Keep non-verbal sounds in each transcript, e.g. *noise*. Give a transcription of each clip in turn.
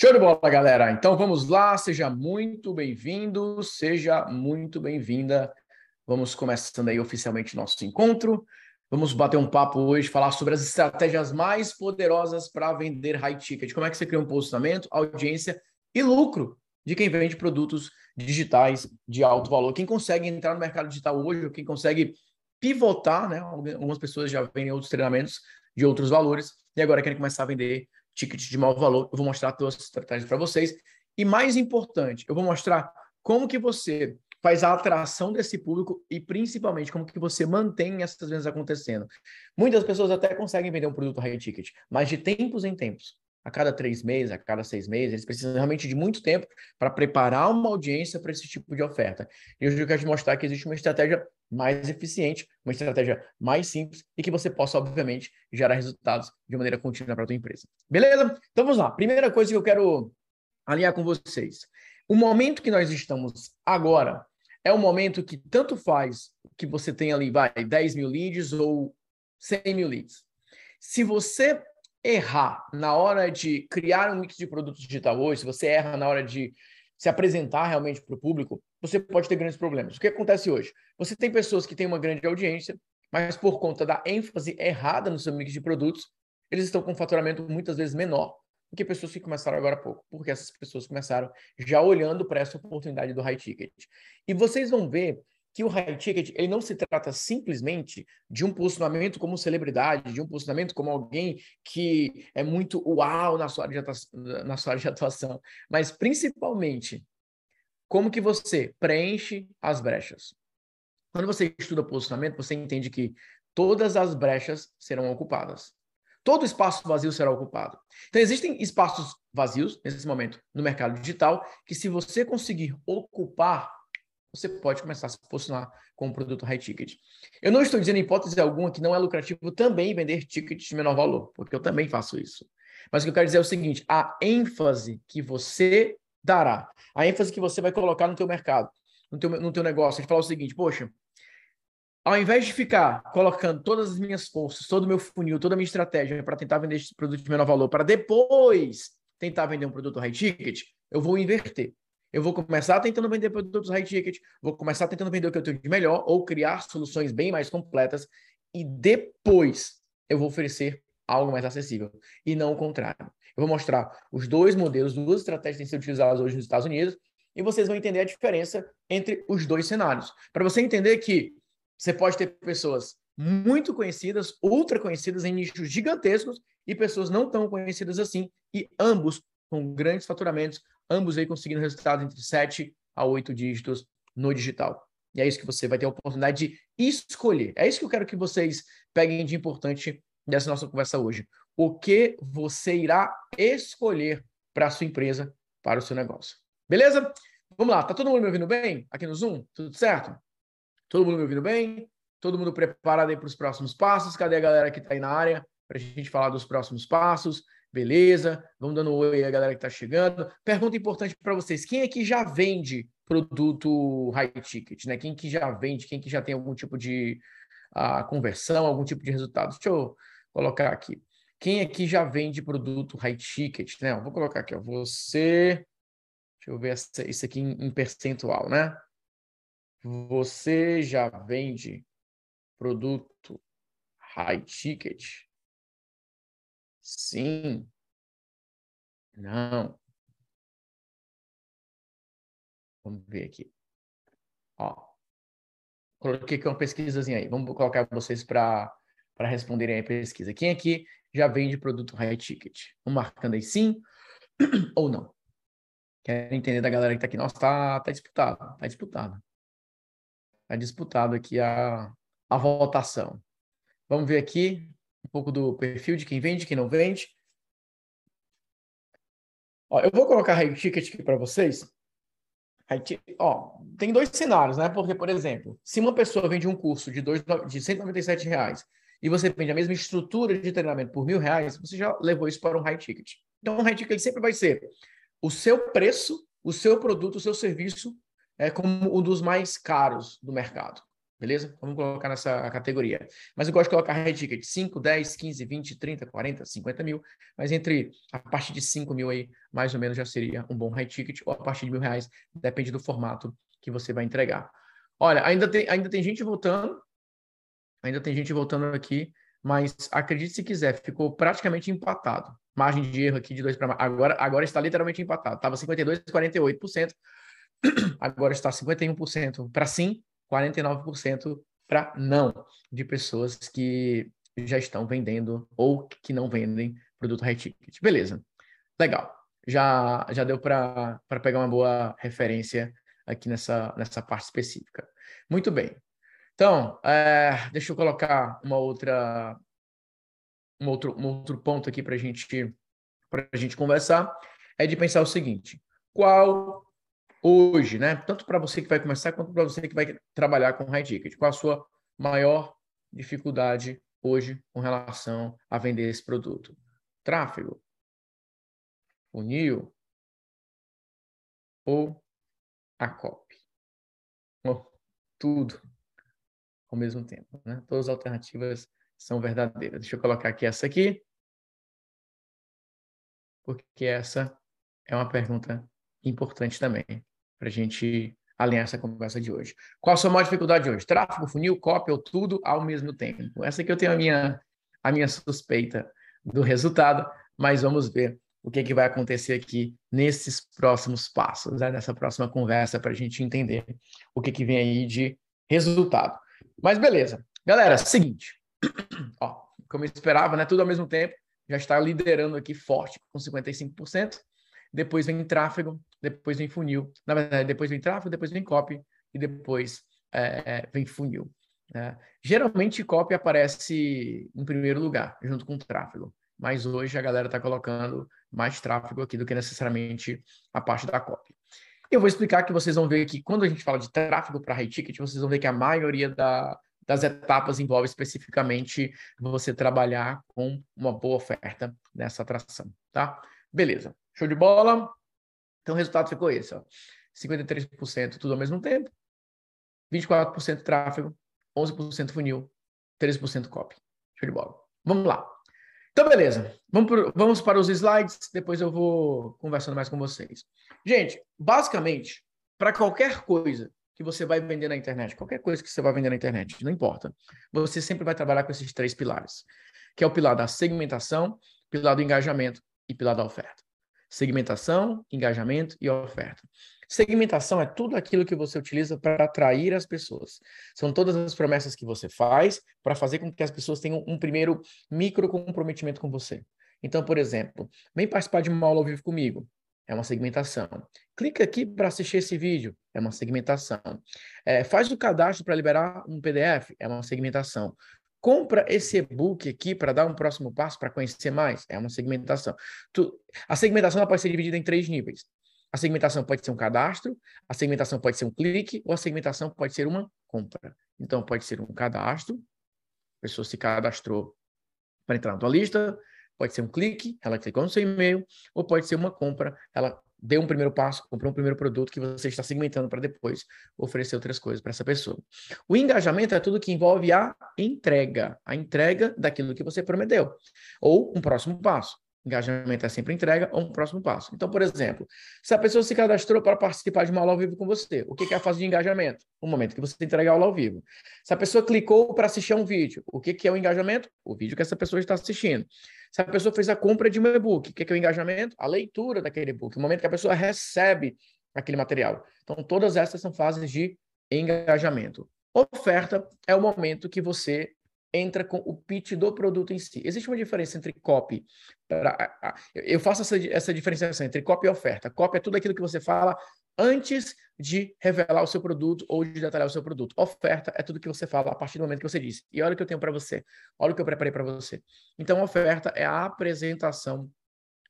Show de bola, galera. Então vamos lá, seja muito bem-vindo, seja muito bem-vinda. Vamos começando aí oficialmente nosso encontro. Vamos bater um papo hoje, falar sobre as estratégias mais poderosas para vender high ticket. Como é que você cria um posicionamento, audiência e lucro de quem vende produtos digitais de alto valor. Quem consegue entrar no mercado digital hoje, quem consegue pivotar, né? Algumas pessoas já vendem outros treinamentos de outros valores e agora querem começar a vender tickets de maior valor. Eu vou mostrar todas as estratégias para vocês. E mais importante, eu vou mostrar como que você faz a atração desse público e principalmente como que você mantém essas vendas acontecendo. Muitas pessoas até conseguem vender um produto high ticket, mas de tempos em tempos, a cada três meses, a cada seis meses, eles precisam realmente de muito tempo para preparar uma audiência para esse tipo de oferta. E hoje eu quero te mostrar que existe uma estratégia mais eficiente, uma estratégia mais simples e que você possa, obviamente, gerar resultados de maneira contínua para a tua empresa. Beleza? Então vamos lá. Primeira coisa que eu quero alinhar com vocês. O momento que nós estamos agora é um momento que tanto faz que você tenha ali, vai, 10 mil leads ou 100 mil leads. Se você errar na hora de criar um mix de produtos digital hoje, se você erra na hora de se apresentar realmente para o público, você pode ter grandes problemas. O que acontece hoje? Você tem pessoas que têm uma grande audiência, mas por conta da ênfase errada no seu mix de produtos, eles estão com um faturamento muitas vezes menor do que pessoas que começaram agora há pouco, porque essas pessoas começaram já olhando para essa oportunidade do high ticket. E vocês vão ver que o high ticket ele não se trata simplesmente de um posicionamento como celebridade, de um posicionamento como alguém que é muito uau na sua área de atuação, na sua área de atuação mas principalmente como que você preenche as brechas. Quando você estuda posicionamento, você entende que todas as brechas serão ocupadas. Todo espaço vazio será ocupado. Então, existem espaços vazios, nesse momento, no mercado digital, que se você conseguir ocupar, você pode começar a se posicionar com um produto high ticket. Eu não estou dizendo, em hipótese alguma, que não é lucrativo também vender tickets de menor valor, porque eu também faço isso. Mas o que eu quero dizer é o seguinte, a ênfase que você dará, a ênfase que você vai colocar no teu mercado, no teu, no teu negócio, de falar o seguinte, poxa, ao invés de ficar colocando todas as minhas forças, todo o meu funil, toda a minha estratégia para tentar vender esse produto de menor valor, para depois tentar vender um produto high ticket, eu vou inverter. Eu vou começar tentando vender produtos high ticket, vou começar tentando vender o que eu tenho de melhor ou criar soluções bem mais completas e depois eu vou oferecer algo mais acessível e não o contrário. Eu vou mostrar os dois modelos, duas estratégias que têm sido utilizadas hoje nos Estados Unidos e vocês vão entender a diferença entre os dois cenários. Para você entender que você pode ter pessoas muito conhecidas, ultra conhecidas em nichos gigantescos e pessoas não tão conhecidas assim, e ambos com grandes faturamentos, ambos aí conseguindo resultados entre 7 a 8 dígitos no digital. E é isso que você vai ter a oportunidade de escolher. É isso que eu quero que vocês peguem de importante dessa nossa conversa hoje. O que você irá escolher para a sua empresa, para o seu negócio. Beleza? Vamos lá, tá todo mundo me ouvindo bem aqui no Zoom? Tudo certo? Todo mundo me ouvindo bem? Todo mundo preparado aí para os próximos passos? Cadê a galera que está aí na área para a gente falar dos próximos passos? Beleza? Vamos dando um oi a galera que está chegando. Pergunta importante para vocês: quem aqui já vende produto high ticket? Né? Quem que já vende? Quem que já tem algum tipo de uh, conversão, algum tipo de resultado? Deixa eu colocar aqui. Quem aqui já vende produto high ticket? Né? Vou colocar aqui, ó. Você. Deixa eu ver essa, isso aqui em, em percentual, né? Você já vende produto high ticket? Sim. Não. Vamos ver aqui. Ó. Coloquei aqui uma pesquisazinha aí. Vamos colocar vocês para responderem a pesquisa. Quem aqui já vende produto high ticket? Um marcando aí sim ou não? Quero entender da galera que está aqui. Nossa, tá, tá disputado. Tá disputado. Está disputado aqui a, a votação. Vamos ver aqui um pouco do perfil de quem vende, quem não vende. Ó, eu vou colocar high ticket aqui para vocês. Ó, tem dois cenários, né? Porque, por exemplo, se uma pessoa vende um curso de, dois, de 197 reais e você vende a mesma estrutura de treinamento por mil reais, você já levou isso para um high ticket. Então, o high ticket sempre vai ser o seu preço, o seu produto, o seu serviço é como um dos mais caros do mercado. Beleza? Vamos colocar nessa categoria. Mas eu gosto de colocar high ticket 5, 10, 15, 20, 30, 40, 50 mil. Mas entre a partir de 5 mil aí, mais ou menos já seria um bom high ticket, ou a partir de mil reais, depende do formato que você vai entregar. Olha, ainda tem, ainda tem gente voltando, ainda tem gente voltando aqui, mas acredite se quiser, ficou praticamente empatado. Margem de erro aqui de 2 para agora agora está literalmente empatado. Estava 52, 48%, agora está 51% para sim, 49% para não, de pessoas que já estão vendendo ou que não vendem produto high ticket. Beleza, legal. Já, já deu para pegar uma boa referência aqui nessa, nessa parte específica. Muito bem. Então, é, deixa eu colocar uma outra, um, outro, um outro ponto aqui para gente, a gente conversar. É de pensar o seguinte: qual hoje, né? Tanto para você que vai começar, quanto para você que vai trabalhar com high ticket. Qual a sua maior dificuldade hoje com relação a vender esse produto? Tráfego? Funil? Ou a copy? Ou tudo ao mesmo tempo, né? Todas as alternativas são verdadeiras. Deixa eu colocar aqui essa aqui, porque essa é uma pergunta importante também para a gente alinhar essa conversa de hoje. Qual a sua maior dificuldade hoje? Tráfego, funil, cópia ou tudo ao mesmo tempo? Essa aqui eu tenho a minha, a minha suspeita do resultado, mas vamos ver o que, que vai acontecer aqui nesses próximos passos, né? nessa próxima conversa, para a gente entender o que, que vem aí de resultado. Mas beleza. Galera, seguinte. Ó, como eu esperava, né? Tudo ao mesmo tempo. Já está liderando aqui forte com 55% depois vem tráfego, depois vem funil. Na verdade, depois vem tráfego, depois vem copy e depois é, vem funil. Né? Geralmente, copy aparece em primeiro lugar, junto com tráfego. Mas hoje a galera está colocando mais tráfego aqui do que necessariamente a parte da copy. Eu vou explicar que vocês vão ver que quando a gente fala de tráfego para high ticket, vocês vão ver que a maioria da, das etapas envolve especificamente você trabalhar com uma boa oferta nessa atração, tá? Beleza. Show de bola? Então o resultado ficou esse, ó. 53% tudo ao mesmo tempo, 24% tráfego, 11% funil, 13% copy. Show de bola. Vamos lá. Então, beleza. Vamos, por, vamos para os slides, depois eu vou conversando mais com vocês. Gente, basicamente, para qualquer coisa que você vai vender na internet, qualquer coisa que você vai vender na internet, não importa, você sempre vai trabalhar com esses três pilares, que é o pilar da segmentação, pilar do engajamento e pilar da oferta. Segmentação, engajamento e oferta. Segmentação é tudo aquilo que você utiliza para atrair as pessoas. São todas as promessas que você faz para fazer com que as pessoas tenham um primeiro micro comprometimento com você. Então, por exemplo, vem participar de uma aula ao vivo comigo. É uma segmentação. Clica aqui para assistir esse vídeo. É uma segmentação. É, faz o cadastro para liberar um PDF. É uma segmentação compra esse e-book aqui para dar um próximo passo para conhecer mais. É uma segmentação. Tu, a segmentação pode ser dividida em três níveis. A segmentação pode ser um cadastro, a segmentação pode ser um clique, ou a segmentação pode ser uma compra. Então, pode ser um cadastro, a pessoa se cadastrou para entrar na tua lista, pode ser um clique, ela clicou no seu e-mail, ou pode ser uma compra, ela dê um primeiro passo, comprou um primeiro produto que você está segmentando para depois oferecer outras coisas para essa pessoa. O engajamento é tudo que envolve a entrega, a entrega daquilo que você prometeu, ou um próximo passo. Engajamento é sempre entrega ou um próximo passo. Então, por exemplo, se a pessoa se cadastrou para participar de uma aula ao vivo com você, o que é a fase de engajamento? O momento que você entrega a aula ao vivo. Se a pessoa clicou para assistir a um vídeo, o que é o engajamento? O vídeo que essa pessoa está assistindo. Se a pessoa fez a compra de um e-book, o que é o engajamento? A leitura daquele e-book, o momento que a pessoa recebe aquele material. Então, todas essas são fases de engajamento. Oferta é o momento que você entra com o pitch do produto em si. Existe uma diferença entre copy. Pra, eu faço essa, essa diferenciação entre copy e oferta. Copy é tudo aquilo que você fala antes de revelar o seu produto ou de detalhar o seu produto. Oferta é tudo que você fala a partir do momento que você disse. E olha o que eu tenho para você. Olha o que eu preparei para você. Então, oferta é a apresentação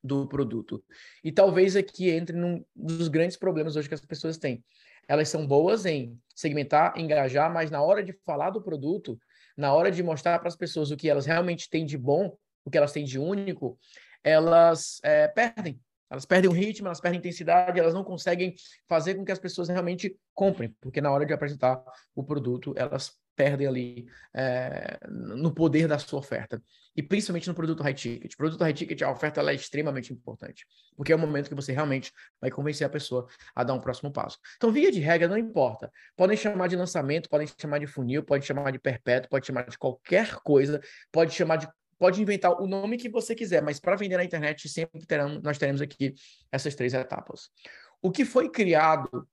do produto. E talvez aqui entre num dos grandes problemas hoje que as pessoas têm. Elas são boas em segmentar, engajar, mas na hora de falar do produto, na hora de mostrar para as pessoas o que elas realmente têm de bom, o que elas têm de único, elas é, perdem. Elas perdem o ritmo, elas perdem intensidade, elas não conseguem fazer com que as pessoas realmente comprem, porque na hora de apresentar o produto, elas perdem ali é, no poder da sua oferta. E principalmente no produto high ticket. produto high ticket, a oferta é extremamente importante, porque é o momento que você realmente vai convencer a pessoa a dar um próximo passo. Então, via de regra, não importa. Podem chamar de lançamento, podem chamar de funil, pode chamar de perpétuo, pode chamar de qualquer coisa, pode chamar de pode inventar o nome que você quiser, mas para vender na internet sempre terão, nós teremos aqui essas três etapas. O que foi criado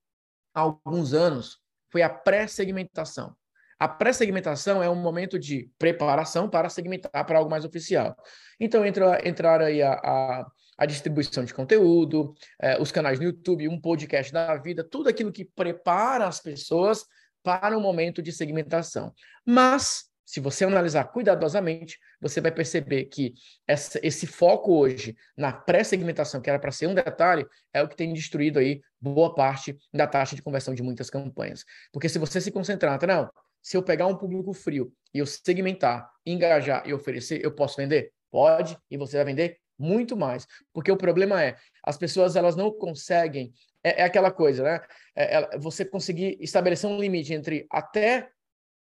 há alguns anos foi a pré-segmentação. A pré-segmentação é um momento de preparação para segmentar para algo mais oficial. Então, entra, entrar aí a, a, a distribuição de conteúdo, eh, os canais no YouTube, um podcast da vida, tudo aquilo que prepara as pessoas para o momento de segmentação. Mas, se você analisar cuidadosamente, você vai perceber que essa, esse foco hoje na pré-segmentação, que era para ser um detalhe, é o que tem destruído aí boa parte da taxa de conversão de muitas campanhas. Porque se você se concentrar, não, se eu pegar um público frio e eu segmentar, engajar e oferecer, eu posso vender? Pode, e você vai vender muito mais. Porque o problema é, as pessoas elas não conseguem, é, é aquela coisa, né? É, é, você conseguir estabelecer um limite entre até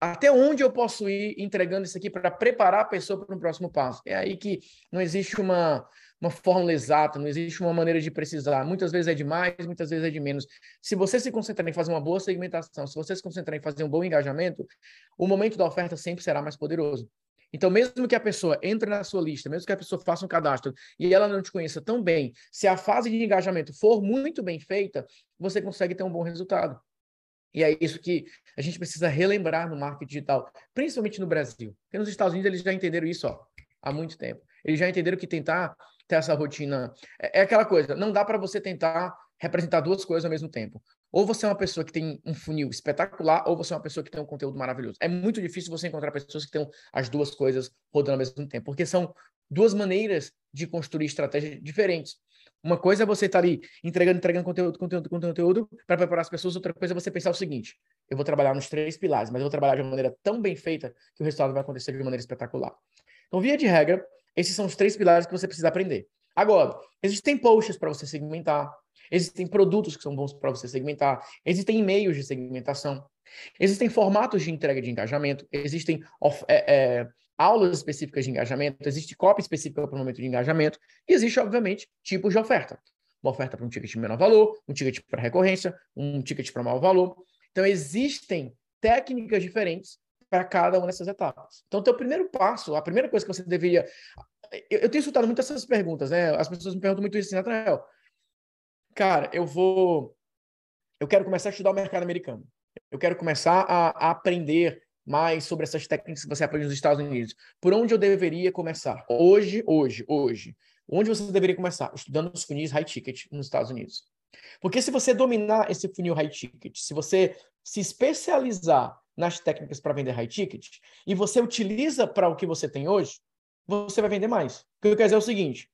até onde eu posso ir entregando isso aqui para preparar a pessoa para um próximo passo. É aí que não existe uma, uma fórmula exata, não existe uma maneira de precisar. Muitas vezes é de mais, muitas vezes é de menos. Se você se concentrar em fazer uma boa segmentação, se você se concentrar em fazer um bom engajamento, o momento da oferta sempre será mais poderoso. Então, mesmo que a pessoa entre na sua lista, mesmo que a pessoa faça um cadastro e ela não te conheça tão bem, se a fase de engajamento for muito bem feita, você consegue ter um bom resultado. E é isso que a gente precisa relembrar no marketing digital, principalmente no Brasil. Porque nos Estados Unidos eles já entenderam isso ó, há muito tempo. Eles já entenderam que tentar ter essa rotina. É, é aquela coisa, não dá para você tentar representar duas coisas ao mesmo tempo. Ou você é uma pessoa que tem um funil espetacular, ou você é uma pessoa que tem um conteúdo maravilhoso. É muito difícil você encontrar pessoas que tenham as duas coisas rodando ao mesmo tempo, porque são duas maneiras de construir estratégias diferentes. Uma coisa é você estar tá ali entregando, entregando conteúdo, conteúdo, conteúdo para preparar as pessoas. Outra coisa é você pensar o seguinte: eu vou trabalhar nos três pilares, mas eu vou trabalhar de uma maneira tão bem feita que o resultado vai acontecer de maneira espetacular. Então, via de regra, esses são os três pilares que você precisa aprender. Agora, existem posts para você segmentar, existem produtos que são bons para você segmentar, existem e-mails de segmentação, existem formatos de entrega de engajamento, existem é, é, aulas específicas de engajamento, existe copy específica para o momento de engajamento, e existe, obviamente, tipos de oferta. Uma oferta para um ticket de menor valor, um ticket para recorrência, um ticket para maior valor. Então, existem técnicas diferentes para cada uma dessas etapas. Então, o teu primeiro passo, a primeira coisa que você deveria... Eu, eu tenho escutado muito essas perguntas, né? As pessoas me perguntam muito isso, assim, cara, eu vou... Eu quero começar a estudar o mercado americano. Eu quero começar a, a aprender mais sobre essas técnicas que você aprende nos Estados Unidos. Por onde eu deveria começar? Hoje, hoje, hoje. Onde você deveria começar? Estudando os funis high ticket nos Estados Unidos. Porque se você dominar esse funil high ticket, se você se especializar nas técnicas para vender high ticket e você utiliza para o que você tem hoje, você vai vender mais. O que eu quero dizer é o seguinte: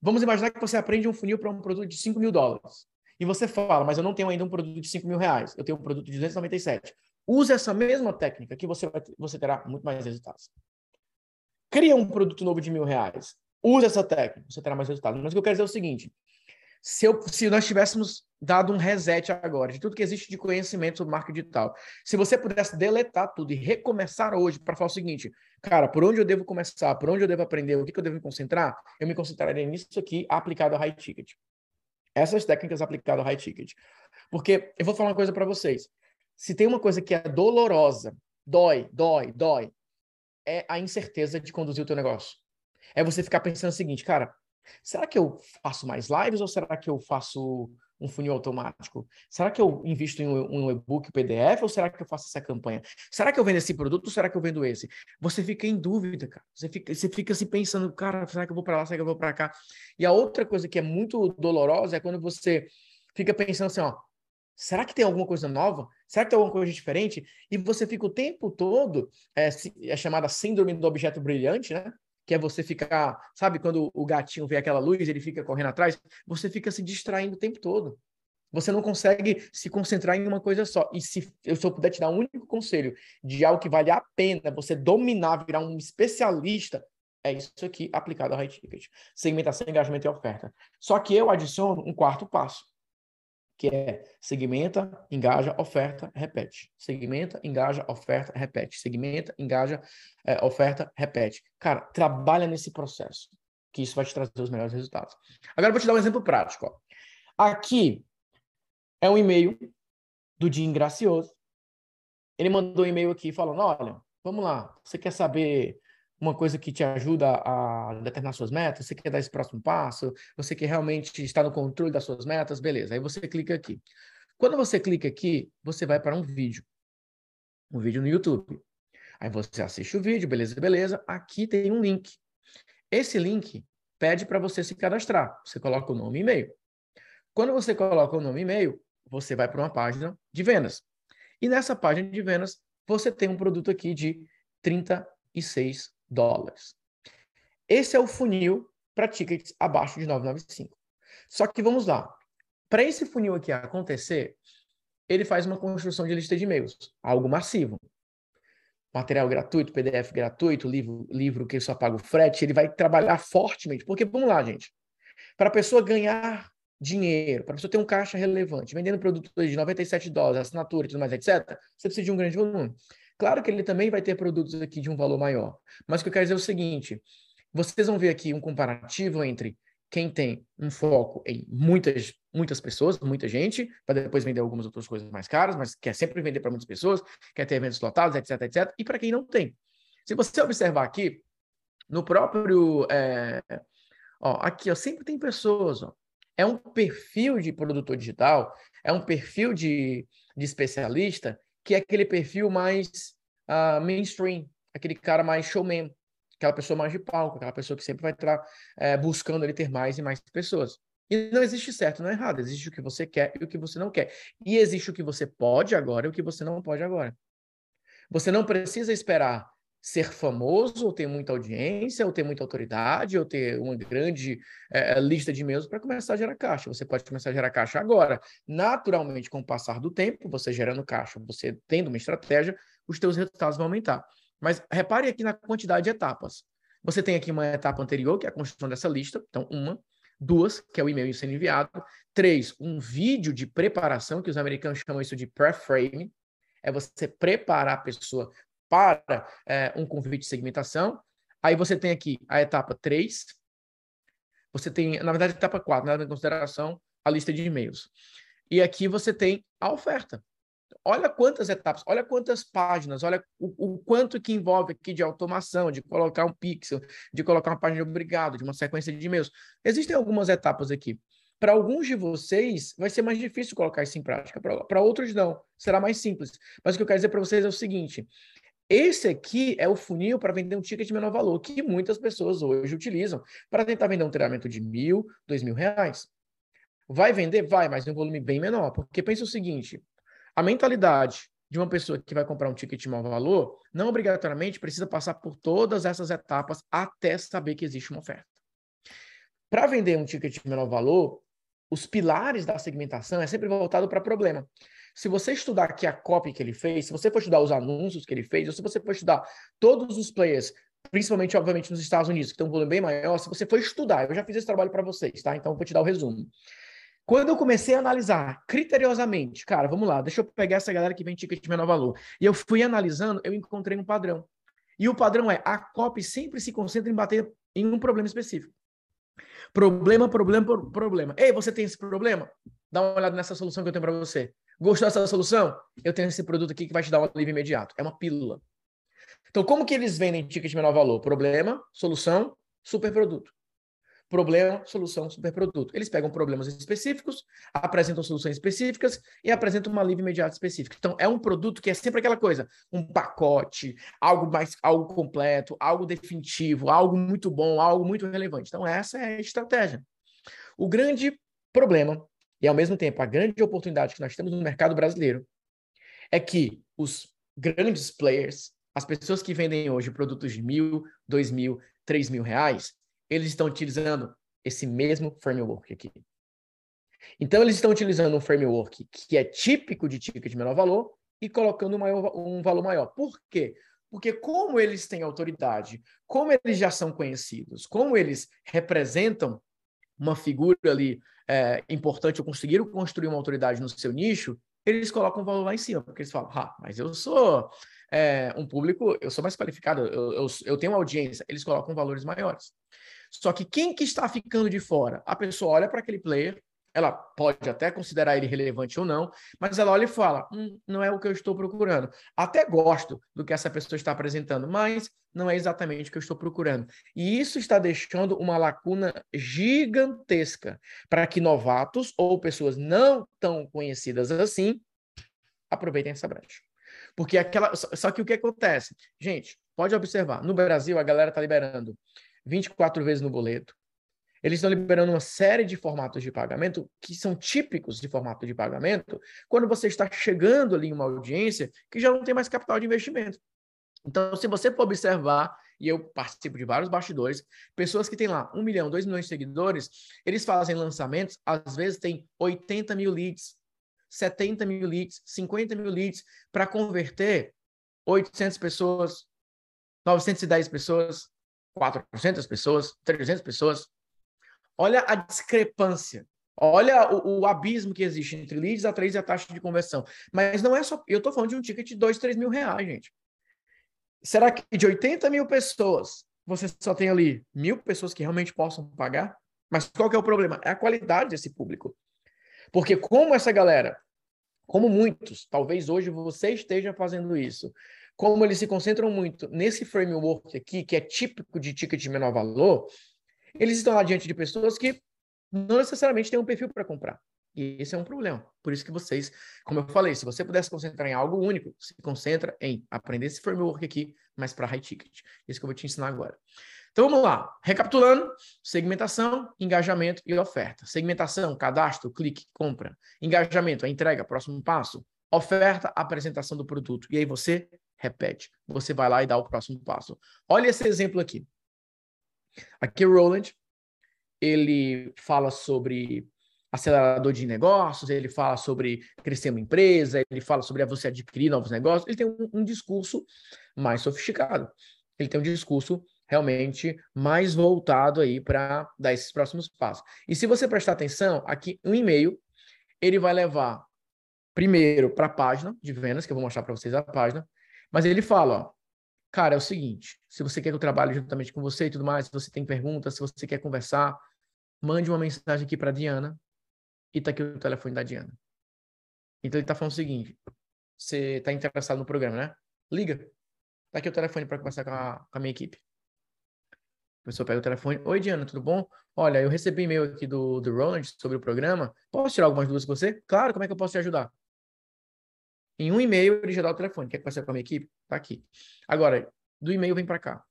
vamos imaginar que você aprende um funil para um produto de 5 mil dólares. E você fala, mas eu não tenho ainda um produto de 5 mil reais, eu tenho um produto de 297. Use essa mesma técnica que você, vai, você terá muito mais resultados. Cria um produto novo de mil reais. Use essa técnica, você terá mais resultados. Mas o que eu quero dizer é o seguinte: se, eu, se nós tivéssemos dado um reset agora de tudo que existe de conhecimento sobre marketing digital, se você pudesse deletar tudo e recomeçar hoje para falar o seguinte, cara, por onde eu devo começar, por onde eu devo aprender, o que, que eu devo me concentrar, eu me concentraria nisso aqui aplicado a high ticket. Essas técnicas aplicadas a high ticket. Porque eu vou falar uma coisa para vocês. Se tem uma coisa que é dolorosa, dói, dói, dói, é a incerteza de conduzir o teu negócio. É você ficar pensando o seguinte, cara, Será que eu faço mais lives ou será que eu faço um funil automático? Será que eu invisto em um e-book PDF ou será que eu faço essa campanha? Será que eu vendo esse produto ou será que eu vendo esse? Você fica em dúvida, cara. Você fica, você fica se pensando, cara, será que eu vou para lá, será que eu vou para cá? E a outra coisa que é muito dolorosa é quando você fica pensando assim, ó, será que tem alguma coisa nova? Será que tem alguma coisa diferente? E você fica o tempo todo, é, é chamada síndrome do objeto brilhante, né? que é você ficar, sabe, quando o gatinho vê aquela luz, ele fica correndo atrás, você fica se distraindo o tempo todo. Você não consegue se concentrar em uma coisa só. E se eu só puder te dar um único conselho de algo que vale a pena você dominar, virar um especialista, É isso aqui aplicado ao high ticket. Segmentação, engajamento e oferta. Só que eu adiciono um quarto passo, que é segmenta, engaja, oferta, repete. Segmenta, engaja, oferta, repete. Segmenta, engaja, é, oferta, repete. Cara, trabalha nesse processo, que isso vai te trazer os melhores resultados. Agora eu vou te dar um exemplo prático. Ó. Aqui é um e-mail do Jim Gracioso. Ele mandou um e-mail aqui falando: olha, vamos lá, você quer saber uma coisa que te ajuda a determinar suas metas, você quer dar esse próximo passo, você quer realmente estar no controle das suas metas, beleza. Aí você clica aqui. Quando você clica aqui, você vai para um vídeo. Um vídeo no YouTube. Aí você assiste o vídeo, beleza, beleza. Aqui tem um link. Esse link pede para você se cadastrar. Você coloca o nome e e-mail. Quando você coloca o nome e e-mail, você vai para uma página de vendas. E nessa página de vendas, você tem um produto aqui de 36 dólares. Esse é o funil para tickets abaixo de 995. Só que vamos lá. Para esse funil aqui acontecer, ele faz uma construção de lista de e-mails, algo massivo. Material gratuito, PDF gratuito, livro, livro que só paga o frete, ele vai trabalhar fortemente. Porque, vamos lá, gente. Para a pessoa ganhar dinheiro, para a pessoa ter um caixa relevante, vendendo produtos de 97 dólares, assinatura e tudo mais, etc., você precisa de um grande volume. Claro que ele também vai ter produtos aqui de um valor maior. Mas o que eu quero dizer é o seguinte: vocês vão ver aqui um comparativo entre quem tem um foco em muitas, muitas pessoas, muita gente, para depois vender algumas outras coisas mais caras, mas quer sempre vender para muitas pessoas, quer ter eventos lotados, etc, etc, e para quem não tem. Se você observar aqui, no próprio. É, ó, aqui, ó, sempre tem pessoas, ó. É um perfil de produtor digital, é um perfil de, de especialista que é aquele perfil mais uh, mainstream, aquele cara mais showman, aquela pessoa mais de palco, aquela pessoa que sempre vai estar é, buscando ele ter mais e mais pessoas. E não existe certo não errado, existe o que você quer e o que você não quer. E existe o que você pode agora e o que você não pode agora. Você não precisa esperar ser famoso, ou ter muita audiência, ou ter muita autoridade, ou ter uma grande é, lista de e-mails para começar a gerar caixa. Você pode começar a gerar caixa agora. Naturalmente, com o passar do tempo, você gerando caixa, você tendo uma estratégia, os seus resultados vão aumentar. Mas repare aqui na quantidade de etapas. Você tem aqui uma etapa anterior, que é a construção dessa lista. Então, uma. Duas, que é o e-mail sendo enviado. Três, um vídeo de preparação, que os americanos chamam isso de pre-frame. É você preparar a pessoa para é, um convite de segmentação. Aí você tem aqui a etapa 3. Você tem, na verdade, a etapa 4, leva em consideração a lista de e-mails. E aqui você tem a oferta. Olha quantas etapas, olha quantas páginas, olha o, o, quanto que envolve aqui de automação, de colocar um pixel, de colocar uma página de obrigado, de uma sequência de e-mails. Existem algumas etapas aqui. Para alguns de vocês, vai ser mais difícil colocar isso em prática. Para outros, não. Será mais simples. Mas o que eu quero dizer para vocês é o seguinte: esse aqui é o funil para vender um ticket de menor valor, que muitas pessoas hoje utilizam para tentar vender um treinamento de mil, dois mil reais. Vai vender? Vai, mas em um volume bem menor. Porque pensa o seguinte: a mentalidade de uma pessoa que vai comprar um ticket de menor valor não obrigatoriamente precisa passar por todas essas etapas até saber que existe uma oferta. Para vender um ticket de menor valor, os pilares da segmentação é sempre voltado para problema. Se você estudar aqui a copy que ele fez, se você for estudar os anúncios que ele fez, ou se você for estudar todos os players, principalmente, obviamente, nos Estados Unidos, que tem um volume bem maior, se você for estudar, eu já fiz esse trabalho para vocês, tá? Então, eu vou te dar o resumo. Quando eu comecei a analisar criteriosamente, cara, vamos lá, deixa eu pegar essa galera que vem ticket de menor valor. E eu fui analisando, eu encontrei um padrão. E o padrão é, a copy sempre se concentra em bater em um problema específico. Problema, problema, problema. Ei, você tem esse problema? Dá uma olhada nessa solução que eu tenho para você. Gostou dessa solução? Eu tenho esse produto aqui que vai te dar um alívio imediato. É uma pílula. Então, como que eles vendem ticket de menor valor? Problema, solução, superproduto. Problema, solução, superproduto. Eles pegam problemas específicos, apresentam soluções específicas e apresentam um alívio imediato específico. Então, é um produto que é sempre aquela coisa, um pacote, algo mais, algo completo, algo definitivo, algo muito bom, algo muito relevante. Então, essa é a estratégia. O grande problema e, ao mesmo tempo, a grande oportunidade que nós temos no mercado brasileiro é que os grandes players, as pessoas que vendem hoje produtos de mil, dois mil, três mil reais, eles estão utilizando esse mesmo framework aqui. Então, eles estão utilizando um framework que é típico de ticket de menor valor e colocando um, maior, um valor maior. Por quê? Porque como eles têm autoridade, como eles já são conhecidos, como eles representam uma figura ali é, importante ou conseguiram construir uma autoridade no seu nicho, eles colocam o valor lá em cima, porque eles falam, ah, mas eu sou é, um público, eu sou mais qualificado, eu, eu, eu tenho uma audiência, eles colocam valores maiores. Só que quem que está ficando de fora? A pessoa olha para aquele player, ela pode até considerar ele relevante ou não, mas ela olha e fala: hum, não é o que eu estou procurando. Até gosto do que essa pessoa está apresentando, mas não é exatamente o que eu estou procurando. E isso está deixando uma lacuna gigantesca para que novatos ou pessoas não tão conhecidas assim aproveitem essa brecha. Porque aquela. Só que o que acontece? Gente, pode observar: no Brasil, a galera está liberando 24 vezes no boleto, eles estão liberando uma série de formatos de pagamento que são típicos de formato de pagamento quando você está chegando ali em uma audiência que já não tem mais capital de investimento. Então, se você for observar, e eu participo de vários bastidores, pessoas que têm lá um milhão, dois milhões de seguidores, eles fazem lançamentos, às vezes tem 80 mil leads, 70 mil leads, 50 mil leads, para converter 800 pessoas, 910 pessoas, 400 pessoas, 300 pessoas. Olha a discrepância. Olha o, o, abismo que existe entre leads a três e a taxa de conversão. Mas não é só. Eu estou falando de um ticket de 2, 3 mil reais, gente. Será que de 80 mil pessoas, você só tem ali mil pessoas que realmente possam pagar? Mas qual que é o problema? É a qualidade desse público. Porque como essa galera, como muitos, talvez hoje você esteja fazendo isso, como eles se concentram muito nesse framework aqui, que é típico de ticket de menor valor, eles estão lá diante de pessoas que não necessariamente têm um perfil para comprar. E esse é um problema. Por isso que vocês, como eu falei, se você pudesse concentrar em algo único, se concentra em aprender esse framework aqui, mas para high ticket. Isso que eu vou te ensinar agora. Então vamos lá. Recapitulando: segmentação, engajamento e oferta. Segmentação, cadastro, clique, compra. Engajamento, a entrega, próximo passo. Oferta, apresentação do produto. E aí você repete. Você vai lá e dá o próximo passo. Olha esse exemplo aqui. Aqui o Roland, ele fala sobre acelerador de negócios, ele fala sobre crescer uma empresa, ele fala sobre você adquirir novos negócios, ele tem um, um discurso mais sofisticado. Ele tem um discurso realmente mais voltado aí para dar esses próximos passos. E se você prestar atenção, aqui um e-mail, ele vai levar primeiro para a página de vendas, que eu vou mostrar para vocês a página, mas ele fala, ó, cara, é o seguinte, se você quer que eu trabalhe juntamente com você e tudo mais, se você tem perguntas, se você quer conversar, mande uma mensagem aqui para Diana e tá aqui o telefone da Diana. Então ele tá falando o seguinte, você tá interessado no programa, né? Liga. Tá aqui o telefone para conversar com a, com a minha equipe. A pessoa pega o telefone. Oi, Diana, tudo bom? Olha, eu recebi e-mail aqui do, do Roland sobre o programa. Posso tirar algumas dúvidas com você? Claro, como é que eu posso te ajudar? Em um e-mail, ele já dá o telefone. Quer conversar com a minha equipe? Tá aqui. Agora, do e-mail vem para cá.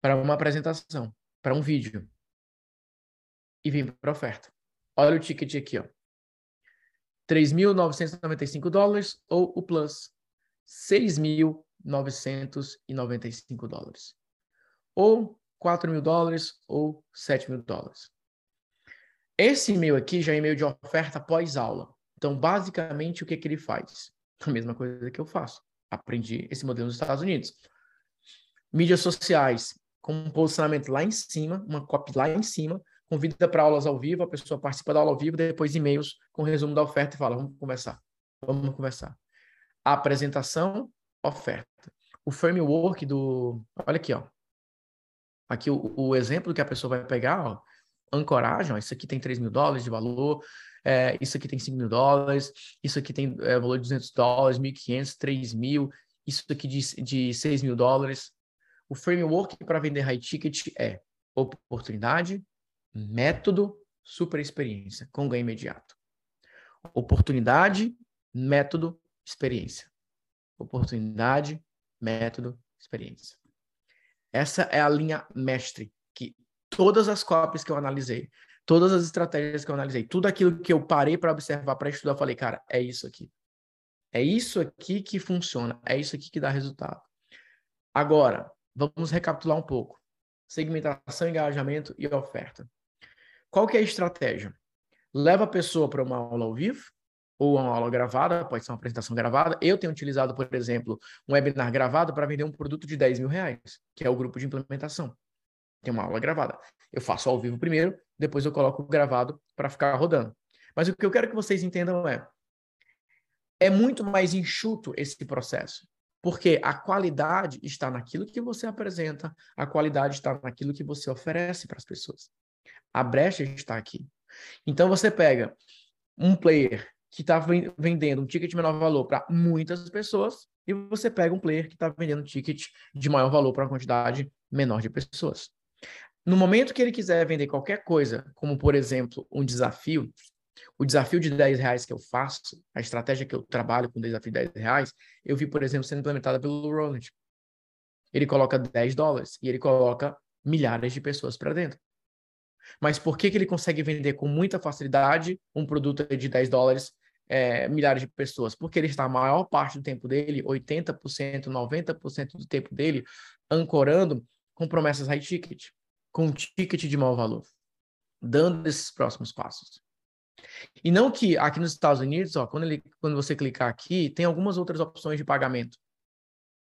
Para uma apresentação, para um vídeo. E vem para oferta. Olha o ticket aqui, ó. 3.995 dólares ou o plus 6.995 dólares. Ou 4 mil dólares ou 7 mil dólares. Esse e-mail aqui já é e-mail de oferta pós-aula. Então, basicamente, o que, que ele faz? A mesma coisa que eu faço. Aprendi esse modelo nos Estados Unidos. Mídias sociais, com um posicionamento lá em cima, uma copy lá em cima, convida para aulas ao vivo, a pessoa participa da aula ao vivo, depois e-mails com resumo da oferta e fala, vamos conversar, vamos conversar. A apresentação, oferta. O framework do... Olha aqui, ó. Aqui o, o exemplo que a pessoa vai pegar, ó, ancoragem, ó, isso aqui tem 3 mil dólares de valor, é, isso aqui tem 5 mil dólares, isso aqui tem é, valor de 200 dólares, 1.500, 3 mil, isso aqui de, de 6 mil dólares. O framework para vender high ticket é oportunidade, método, super experiência, com ganho imediato. Oportunidade, método, experiência. Oportunidade, método, experiência. Essa é a linha mestre que todas as cópias que eu analisei, todas as estratégias que eu analisei, tudo aquilo que eu parei para observar, para estudar, eu falei, cara, é isso aqui. É isso aqui que funciona, é isso aqui que dá resultado. Agora, vamos recapitular um pouco. Segmentação, engajamento e oferta. Qual que é a estratégia? Leva a pessoa para uma aula ao vivo ou uma aula gravada, pode ser uma apresentação gravada. Eu tenho utilizado, por exemplo, um webinar gravado para vender um produto de 10 mil reais, que é o grupo de implementação. Tem uma aula gravada. Eu faço ao vivo primeiro, depois eu coloco gravado para ficar rodando. Mas o que eu quero que vocês entendam é: é muito mais enxuto esse processo. Porque a qualidade está naquilo que você apresenta, a qualidade está naquilo que você oferece para as pessoas. A brecha está aqui. Então você pega um player que está vendendo um ticket de menor valor para muitas pessoas e você pega um player que está vendendo um ticket de maior valor para uma quantidade menor de pessoas. No momento que ele quiser vender qualquer coisa, como por exemplo um desafio, o desafio de 10 reais que eu faço, a estratégia que eu trabalho com o desafio de 10 reais, eu vi, por exemplo, sendo implementada pelo Roland. Ele coloca 10 dólares e ele coloca milhares de pessoas para dentro. Mas por que, que ele consegue vender com muita facilidade um produto de 10 dólares, é, milhares de pessoas? Porque ele está a maior parte do tempo dele, 80%, 90% do tempo dele, ancorando com promessas high ticket, com um ticket de mau valor, dando esses próximos passos. E não que aqui nos Estados Unidos, ó, quando, ele, quando você clicar aqui, tem algumas outras opções de pagamento.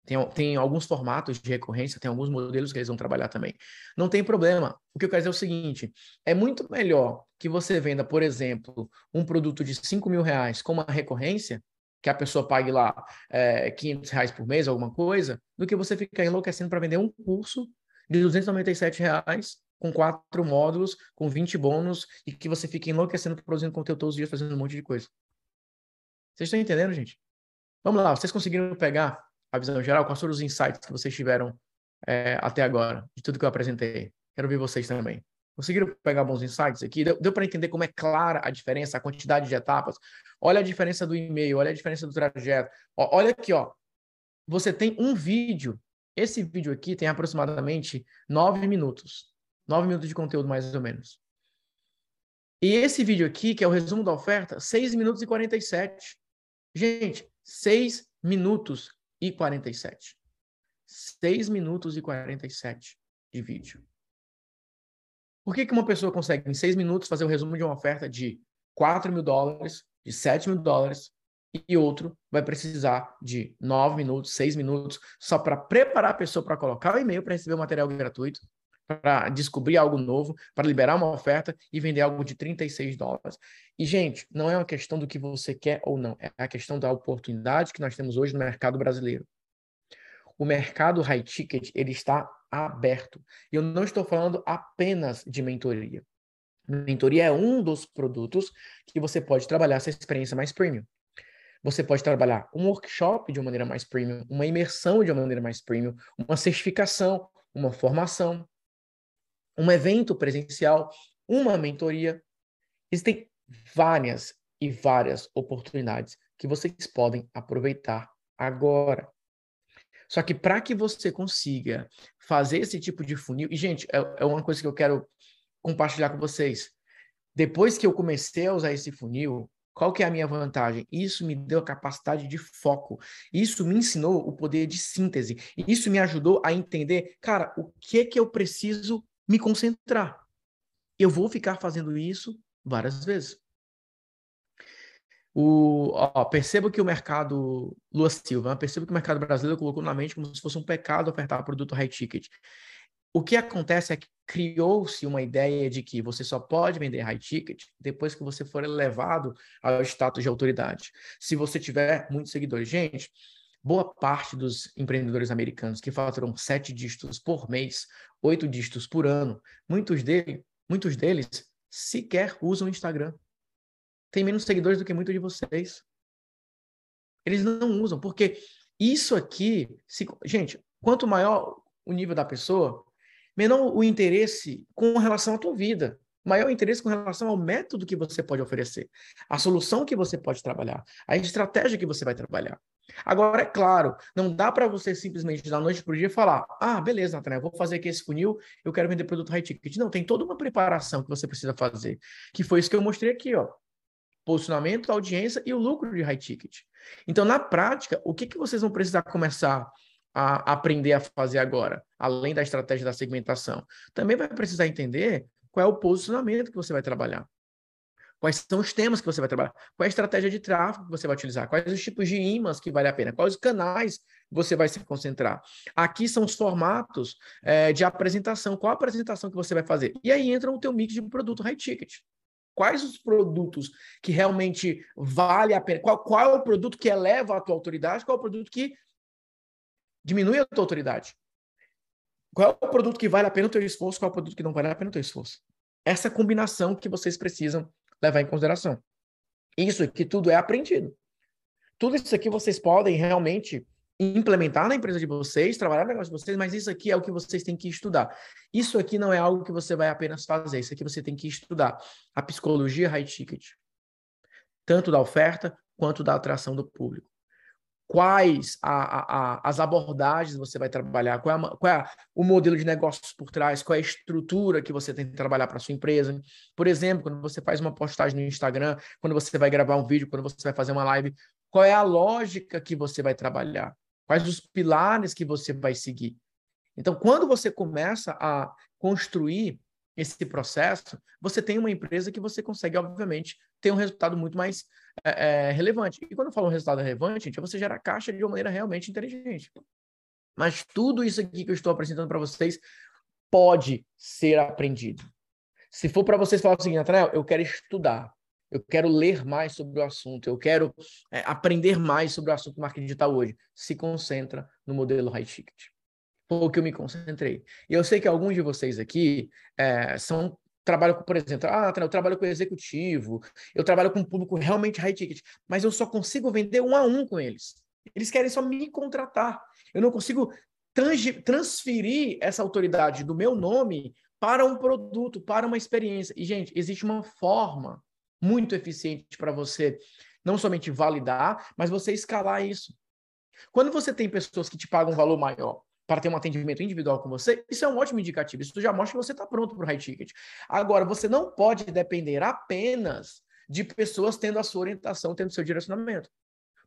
Tem, tem alguns formatos de recorrência, tem alguns modelos que eles vão trabalhar também. Não tem problema. O que eu quero dizer é o seguinte: é muito melhor que você venda, por exemplo, um produto de 5 mil reais com uma recorrência, que a pessoa pague lá é, 500 reais por mês, alguma coisa, do que você ficar enlouquecendo para vender um curso de 297 reais com quatro módulos, com 20 bônus, e que você fique enlouquecendo produzindo conteúdo todos os dias, fazendo um monte de coisa. Vocês estão entendendo, gente? Vamos lá, vocês conseguiram pegar a visão geral? Quais foram os insights que vocês tiveram é, até agora, de tudo que eu apresentei? Quero ver vocês também. Conseguiram pegar bons insights aqui? Deu, deu para entender como é clara a diferença, a quantidade de etapas? Olha a diferença do e-mail, olha a diferença do trajeto. Ó, olha aqui, ó. Você tem um vídeo. Esse vídeo aqui tem aproximadamente nove minutos. Nove minutos de conteúdo, mais ou menos. E esse vídeo aqui, que é o resumo da oferta, 6 minutos e 47. Gente, 6 minutos e 47. 6 minutos e 47 de vídeo. Por que, que uma pessoa consegue, em 6 minutos, fazer o resumo de uma oferta de 4 mil dólares, de 7 mil dólares, e outro vai precisar de 9 minutos, 6 minutos, só para preparar a pessoa para colocar o e-mail para receber o material gratuito, para descobrir algo novo, para liberar uma oferta e vender algo de 36 dólares. E, gente, não é uma questão do que você quer ou não, é a questão da oportunidade que nós temos hoje no mercado brasileiro. O mercado high ticket, ele está aberto. E eu não estou falando apenas de mentoria. Mentoria é um dos produtos que você pode trabalhar essa experiência mais premium. Você pode trabalhar um workshop de uma maneira mais premium, uma imersão de uma maneira mais premium, uma certificação, uma formação um evento presencial, uma mentoria. Existem várias e várias oportunidades que vocês podem aproveitar agora. Só que para que você consiga fazer esse tipo de funil, e gente, é, é uma coisa que eu quero compartilhar com vocês. Depois que eu comecei a usar esse funil, qual que é a minha vantagem? Isso me deu a capacidade de foco. Isso me ensinou o poder de síntese. Isso me ajudou a entender, cara, o que que eu preciso me concentrar. Eu vou ficar fazendo isso várias vezes. O, ó, perceba que o mercado, Lua Silva, perceba que o mercado brasileiro colocou na mente como se fosse um pecado ofertar produto high ticket. O que acontece é que criou-se uma ideia de que você só pode vender high ticket depois que você for elevado ao status de autoridade. Se você tiver muitos seguidores. Gente, boa parte dos empreendedores americanos que faturam sete dígitos por mês, oito dígitos por ano, muitos, dele, muitos deles sequer usam o Instagram. Tem menos seguidores do que muitos de vocês. Eles não usam, porque isso aqui, se, gente, quanto maior o nível da pessoa, menor o interesse com relação à tua vida maior interesse com relação ao método que você pode oferecer, a solução que você pode trabalhar, a estratégia que você vai trabalhar. Agora, é claro, não dá para você simplesmente da noite para o dia falar: ah, beleza, Natanael, vou fazer aqui esse funil, eu quero vender produto high ticket. Não, tem toda uma preparação que você precisa fazer, que foi isso que eu mostrei aqui, ó. Posicionamento, audiência e o lucro de high ticket. Então, na prática, o que, que vocês vão precisar começar a aprender a fazer agora, além da estratégia da segmentação? Também vai precisar entender qual é o posicionamento que você vai trabalhar. Quais são os temas que você vai trabalhar? Qual é a estratégia de tráfego que você vai utilizar? Quais os tipos de imãs que vale a pena? Quais os canais você vai se concentrar? Aqui são os formatos é, de apresentação. Qual a apresentação que você vai fazer? E aí entra o teu mix de produto high ticket. Quais os produtos que realmente vale a pena? Qual, qual é o produto que eleva a tua autoridade? Qual é o produto que diminui a tua autoridade? Qual é o produto que vale a pena o teu esforço? Qual é o produto que não vale a pena o teu esforço? Essa combinação que vocês precisam levar em consideração. Isso aqui tudo é aprendido. Tudo isso aqui vocês podem realmente implementar na empresa de vocês, trabalhar no negócio de vocês, mas isso aqui é o que vocês têm que estudar. Isso aqui não é algo que você vai apenas fazer, isso aqui você tem que estudar. A psicologia high ticket, tanto da oferta quanto da atração do público quais a, a, as abordagens você vai trabalhar, qual, é, a, qual é o modelo de negócios por trás, qual é a estrutura que você tem que trabalhar para sua empresa. Por exemplo, quando você faz uma postagem no Instagram, quando você vai gravar um vídeo, quando você vai fazer uma live, qual é a lógica que você vai trabalhar? Quais os pilares que você vai seguir? Então, quando você começa a construir esse processo, você tem uma empresa que você consegue, obviamente, ter um resultado muito mais é, é, relevante. E quando eu falo um resultado relevante, gente, é você gera caixa de uma maneira realmente inteligente. Mas tudo isso aqui que eu estou apresentando para vocês pode ser aprendido. Se for para vocês falar o seguinte, Nathanael, eu quero estudar, eu quero ler mais sobre o assunto, eu quero é, aprender mais sobre o assunto marketing digital hoje, se concentra no modelo high ticket. Foi o que eu me concentrei. E eu sei que alguns de vocês aqui é, são trabalho com, por exemplo, ah, eu trabalho com executivo, eu trabalho com um público realmente high ticket, mas eu só consigo vender um a um com eles. Eles querem só me contratar. Eu não consigo transferir essa autoridade do meu nome para um produto, para uma experiência. E, gente, existe uma forma muito eficiente para você não somente validar, mas você escalar isso. Quando você tem pessoas que te pagam um valor maior para ter um atendimento individual com você, isso é um ótimo indicativo. Isso já mostra que você está pronto para o high ticket. Agora, você não pode depender apenas de pessoas tendo a sua orientação, tendo seu direcionamento.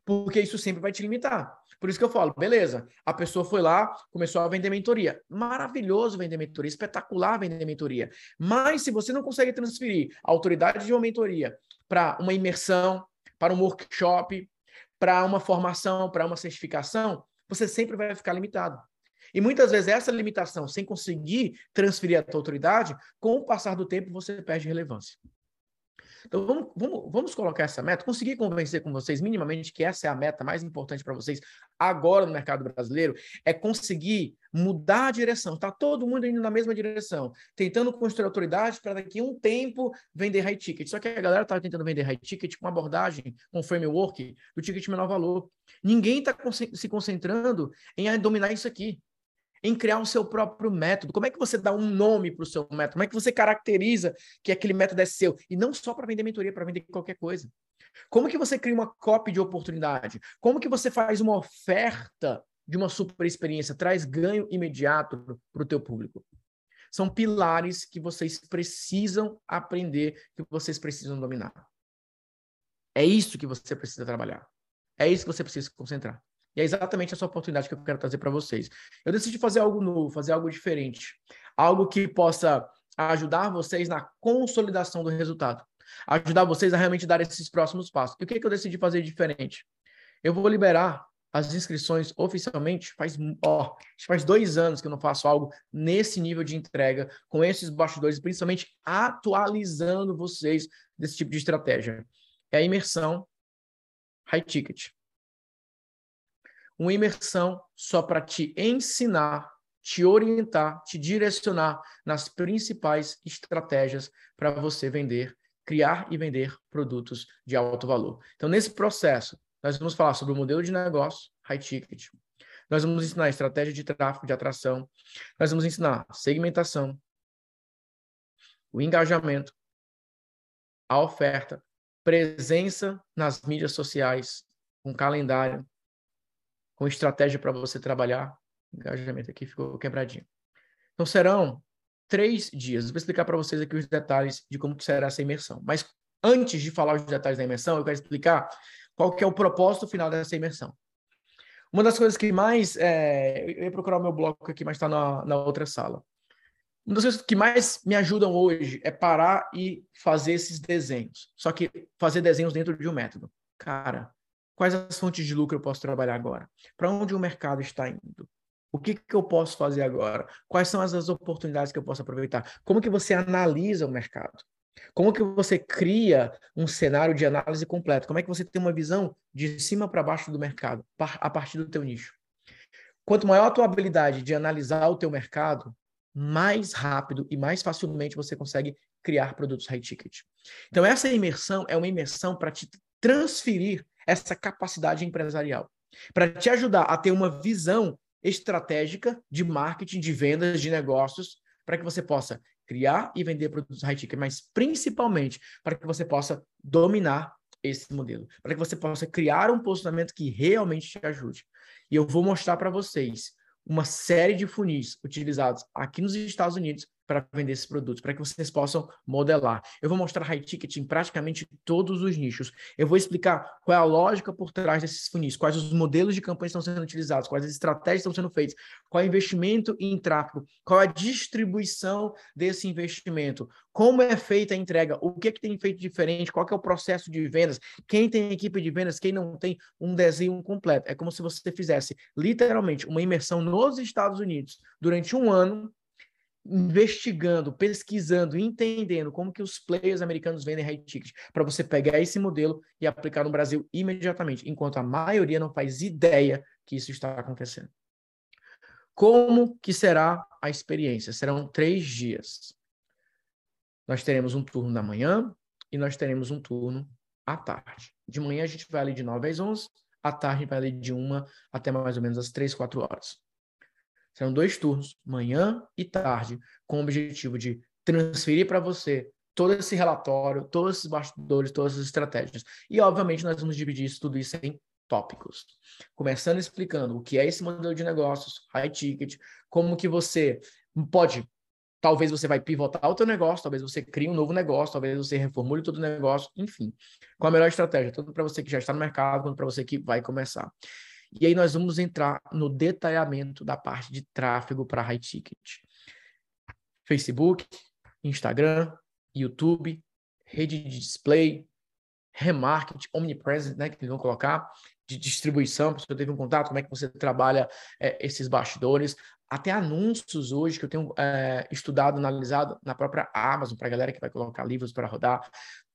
Porque isso sempre vai te limitar. Por isso que eu falo, beleza, a pessoa foi lá, começou a vender mentoria. Maravilhoso vender mentoria, espetacular vender mentoria. Mas se você não consegue transferir a autoridade de uma mentoria para uma imersão, para um workshop, para uma formação, para uma certificação, você sempre vai ficar limitado. E muitas vezes essa limitação, sem conseguir transferir a tua autoridade, com o passar do tempo você perde relevância. Então vamos, vamos, vamos colocar essa meta, conseguir convencer com vocês minimamente que essa é a meta mais importante para vocês agora no mercado brasileiro, é conseguir mudar a direção. Está todo mundo indo na mesma direção, tentando construir autoridade para daqui a um tempo vender high ticket. Só que a galera está tentando vender high ticket com abordagem, com framework do ticket menor valor. Ninguém está se concentrando em dominar isso aqui em criar o seu próprio método. Como é que você dá um nome para o seu método? Como é que você caracteriza que aquele método é seu? E não só para vender mentoria, para vender qualquer coisa. Como que você cria uma copy de oportunidade? Como que você faz uma oferta de uma super experiência, traz ganho imediato para o teu público? São pilares que vocês precisam aprender, que vocês precisam dominar. É isso que você precisa trabalhar. É isso que você precisa se concentrar. E é exatamente essa oportunidade que eu quero trazer para vocês. Eu decidi fazer algo novo, fazer algo diferente. Algo que possa ajudar vocês na consolidação do resultado. Ajudar vocês a realmente dar esses próximos passos. E o que, que eu decidi fazer diferente? Eu vou liberar as inscrições oficialmente faz, ó, faz dois anos que eu não faço algo nesse nível de entrega, com esses bastidores, principalmente atualizando vocês desse tipo de estratégia. É a imersão high ticket uma imersão só para te ensinar, te orientar, te direcionar nas principais estratégias para você vender, criar e vender produtos de alto valor. Então, nesse processo, nós vamos falar sobre o modelo de negócio, high ticket. Nós vamos ensinar estratégia de tráfego, de atração. Nós vamos ensinar segmentação, o engajamento, a oferta, presença nas mídias sociais, um calendário, com estratégia para você trabalhar. Engajamento aqui ficou quebradinho. Então serão três dias. Vou explicar para vocês aqui os detalhes de como será essa imersão. Mas antes de falar os detalhes da imersão, eu quero explicar qual que é o propósito final dessa imersão. Uma das coisas que mais... É... Eu ia procurar o meu bloco aqui, mas está na, na outra sala. Uma das coisas que mais me ajudam hoje é parar e fazer esses desenhos. Só que fazer desenhos dentro de um método. Cara, quais as fontes de lucro eu posso trabalhar agora? Para onde o mercado está indo? O que, que eu posso fazer agora? Quais são as, as oportunidades que eu posso aproveitar? Como que você analisa o mercado? Como que você cria um cenário de análise completo? Como é que você tem uma visão de cima para baixo do mercado, a partir do teu nicho? Quanto maior a tua habilidade de analisar o teu mercado, mais rápido e mais facilmente você consegue criar produtos high ticket. Então essa imersão é uma imersão para te transferir essa capacidade empresarial, para te ajudar a ter uma visão estratégica de marketing, de vendas, de negócios, para que você possa criar e vender produtos high ticket, mas principalmente para que você possa dominar esse modelo, para que você possa criar um posicionamento que realmente te ajude. E eu vou mostrar para vocês uma série de funis utilizados aqui nos Estados Unidos para vender esses produtos, para que vocês possam modelar. Eu vou mostrar high ticket em praticamente todos os nichos. Eu vou explicar qual é a lógica por trás desses funis, quais os modelos de campanha estão sendo utilizados, quais as estratégias estão sendo feitas, qual é o investimento em tráfego, qual é a distribuição desse investimento, como é feita a entrega, o que, é que tem feito diferente, qual é o processo de vendas, quem tem equipe de vendas, quem não tem um desenho completo. É como se você fizesse literalmente uma imersão nos Estados Unidos durante um ano investigando, pesquisando, entendendo como que os players americanos vendem high ticket, para você pegar esse modelo e aplicar no Brasil imediatamente, enquanto a maioria não faz ideia que isso está acontecendo. Como que será a experiência? Serão três dias. Nós teremos um turno da manhã e nós teremos um turno à tarde. De manhã a gente vai ali de 9 às 11, à tarde vai ali de 1 até mais ou menos as 3, 4 horas. Serão dois turnos, manhã e tarde, com o objetivo de transferir para você todo esse relatório, todos esses bastidores, todas as estratégias. E, obviamente, nós vamos dividir isso, tudo isso em tópicos. Começando explicando o que é esse modelo de negócios, high ticket, como que você pode, talvez você vai pivotar o teu negócio, talvez você crie um novo negócio, talvez você reformule todo o negócio, enfim. Qual a melhor estratégia? Tanto para você que já está no mercado, quanto para você que vai começar. E aí nós vamos entrar no detalhamento da parte de tráfego para high ticket. Facebook, Instagram, YouTube, rede de display, remarketing, omnipresent, né, que vão colocar, de distribuição, se você teve um contato, como é que você trabalha é, esses bastidores, até anúncios hoje que eu tenho é, estudado, analisado na própria Amazon, para a galera que vai colocar livros para rodar,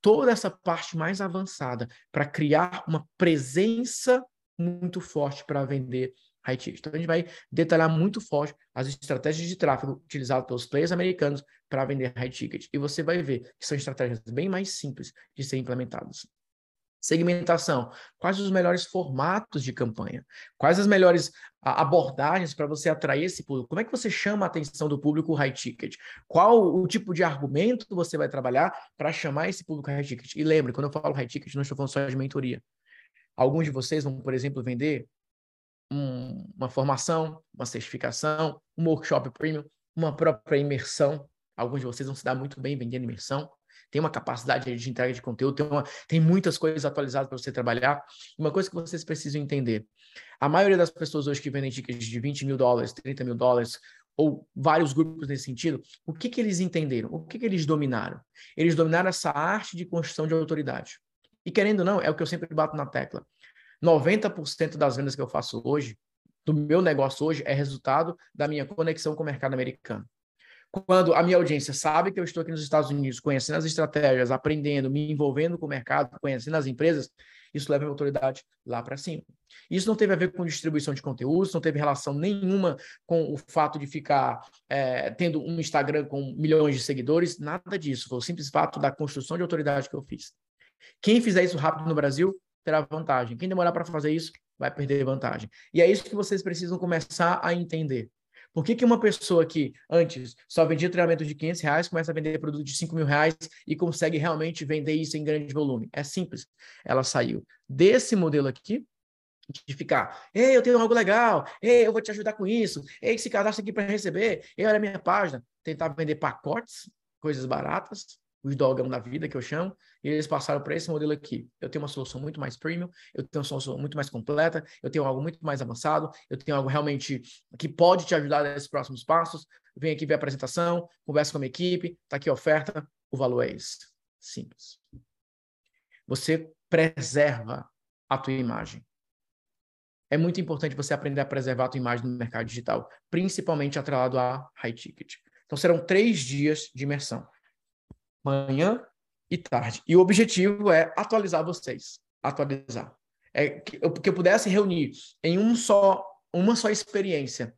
toda essa parte mais avançada para criar uma presença muito forte para vender high ticket. Então, a gente vai detalhar muito forte as estratégias de tráfego utilizadas pelos players americanos para vender high ticket. E você vai ver que são estratégias bem mais simples de ser implementadas. Segmentação. Quais os melhores formatos de campanha? Quais as melhores abordagens para você atrair esse público? Como é que você chama a atenção do público high ticket? Qual o tipo de argumento você vai trabalhar para chamar esse público high ticket? E lembre, quando eu falo high ticket, não estou falando só de mentoria. Alguns de vocês vão, por exemplo, vender um, uma formação, uma certificação, um workshop premium, uma própria imersão. Alguns de vocês vão se dar muito bem vendendo imersão. Tem uma capacidade de entrega de conteúdo, tem, uma, tem muitas coisas atualizadas para você trabalhar. Uma coisa que vocês precisam entender: a maioria das pessoas hoje que vendem tickets de 20 mil dólares, 30 mil dólares, ou vários grupos nesse sentido, o que, que eles entenderam? O que, que eles dominaram? Eles dominaram essa arte de construção de autoridade. E querendo ou não, é o que eu sempre bato na tecla. 90% das vendas que eu faço hoje, do meu negócio hoje, é resultado da minha conexão com o mercado americano. Quando a minha audiência sabe que eu estou aqui nos Estados Unidos, conhecendo as estratégias, aprendendo, me envolvendo com o mercado, conhecendo as empresas, isso leva a minha autoridade lá para cima. Isso não teve a ver com distribuição de conteúdos, não teve relação nenhuma com o fato de ficar é, tendo um Instagram com milhões de seguidores, nada disso. Foi o simples fato da construção de autoridade que eu fiz. Quem fizer isso rápido no Brasil terá vantagem. Quem demorar para fazer isso vai perder vantagem. E é isso que vocês precisam começar a entender. Por que, que uma pessoa que antes só vendia treinamento de 500 reais começa a vender produto de 5 mil reais e consegue realmente vender isso em grande volume? É simples. Ela saiu desse modelo aqui, de ficar, ei, eu tenho algo legal, ei, eu vou te ajudar com isso, ei, se cadastra aqui para receber, ei, olha a minha página. Tentar vender pacotes, coisas baratas, os dogão da vida, que eu chamo, e eles passaram para esse modelo aqui. Eu tenho uma solução muito mais premium, eu tenho uma solução muito mais completa, eu tenho algo muito mais avançado, eu tenho algo realmente que pode te ajudar nesses próximos passos. vem aqui ver a apresentação, conversa com a minha equipe, está aqui a oferta, o valor é esse. Simples. Você preserva a tua imagem. É muito importante você aprender a preservar a tua imagem no mercado digital, principalmente atrelado a high ticket. Então serão três dias de imersão. Manhã e tarde. E o objetivo é atualizar vocês. Atualizar. É que eu, que eu pudesse reunir em um só, uma só experiência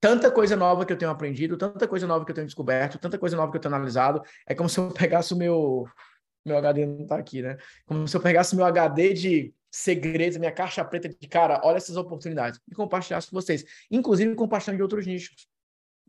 tanta coisa nova que eu tenho aprendido, tanta coisa nova que eu tenho descoberto, tanta coisa nova que eu tenho analisado. É como se eu pegasse o meu. Meu HD não está aqui, né? Como se eu pegasse meu HD de segredos, minha caixa preta de cara, olha essas oportunidades, e compartilhasse com vocês. Inclusive compartilhando de outros nichos.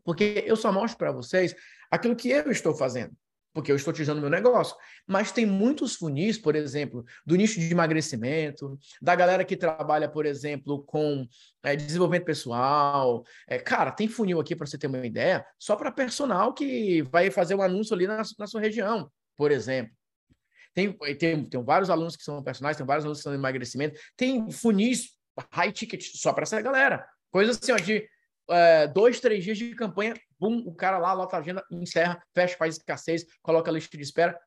Porque eu só mostro para vocês aquilo que eu estou fazendo porque eu estou utilizando meu negócio. Mas tem muitos funis, por exemplo, do nicho de emagrecimento, da galera que trabalha, por exemplo, com é, desenvolvimento pessoal. É, cara, tem funil aqui para você ter uma ideia, só para personal que vai fazer um anúncio ali na, na sua região, por exemplo. Tem, tem, tem vários alunos que são personagens, tem vários alunos que são emagrecimento, tem funis high ticket só para essa galera. Coisa assim, ó, de é, dois, três dias de campanha, bum, o cara lá, lota a agenda, encerra, fecha, faz escassez, coloca a lista de espera.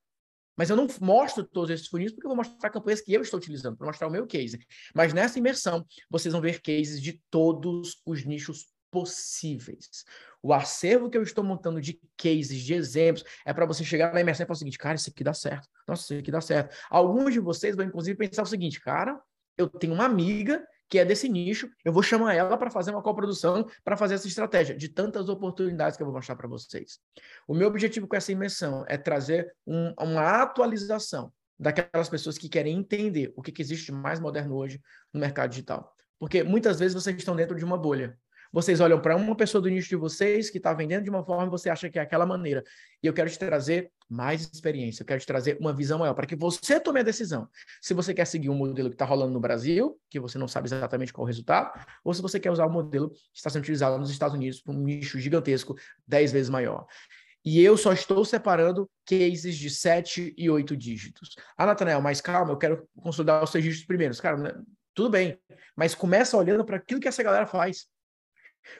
Mas eu não mostro todos esses funis porque eu vou mostrar campanhas que eu estou utilizando, para mostrar o meu case. Mas nessa imersão, vocês vão ver cases de todos os nichos possíveis. O acervo que eu estou montando de cases, de exemplos, é para você chegar na imersão e falar o seguinte, cara, isso aqui dá certo. Nossa, isso aqui dá certo. Alguns de vocês vão, inclusive, pensar o seguinte, cara, eu tenho uma amiga que é desse nicho, eu vou chamar ela para fazer uma coprodução, para fazer essa estratégia, de tantas oportunidades que eu vou mostrar para vocês. O meu objetivo com essa imersão é trazer um, uma atualização daquelas pessoas que querem entender o que, que existe mais moderno hoje no mercado digital. Porque muitas vezes vocês estão dentro de uma bolha. Vocês olham para uma pessoa do nicho de vocês que está vendendo de uma forma e você acha que é aquela maneira. E eu quero te trazer mais experiência, eu quero te trazer uma visão maior, para que você tome a decisão. Se você quer seguir um modelo que está rolando no Brasil, que você não sabe exatamente qual o resultado, ou se você quer usar o um modelo que está sendo utilizado nos Estados Unidos para um nicho gigantesco, 10 vezes maior. E eu só estou separando cases de 7 e 8 dígitos. Ah, Natanael, mas calma, eu quero consolidar os seis dígitos primeiros. Cara, né, tudo bem, mas começa olhando para aquilo que essa galera faz.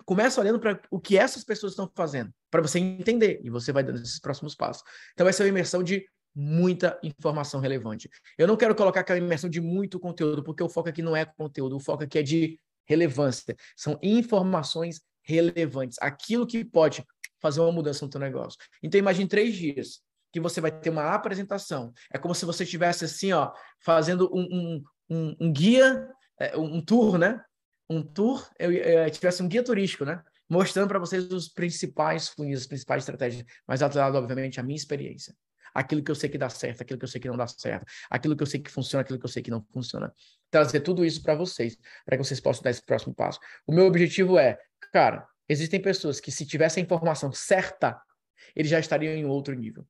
Começa olhando para o que essas pessoas estão fazendo, para você entender, e você vai dando esses próximos passos. Então, vai ser uma imersão de muita informação relevante. Eu não quero colocar aquela imersão de muito conteúdo, porque o foco aqui não é conteúdo, o foco aqui é de relevância. São informações relevantes, aquilo que pode fazer uma mudança no teu negócio. Então, imagine três dias que você vai ter uma apresentação. É como se você estivesse assim, ó, fazendo um, um, um, um guia, é, um tour, né? Um tour, eu, eu, tivesse um guia turístico, né? Mostrando para vocês os principais funis, as principais estratégias, mas atrelado, obviamente, à minha experiência. Aquilo que eu sei que dá certo, aquilo que eu sei que não dá certo, aquilo que eu sei que funciona, aquilo que eu sei que não funciona. Trazer tudo isso para vocês, para que vocês possam dar esse próximo passo. O meu objetivo é, cara, existem pessoas que se tivessem a informação certa, eles já estariam em outro nível.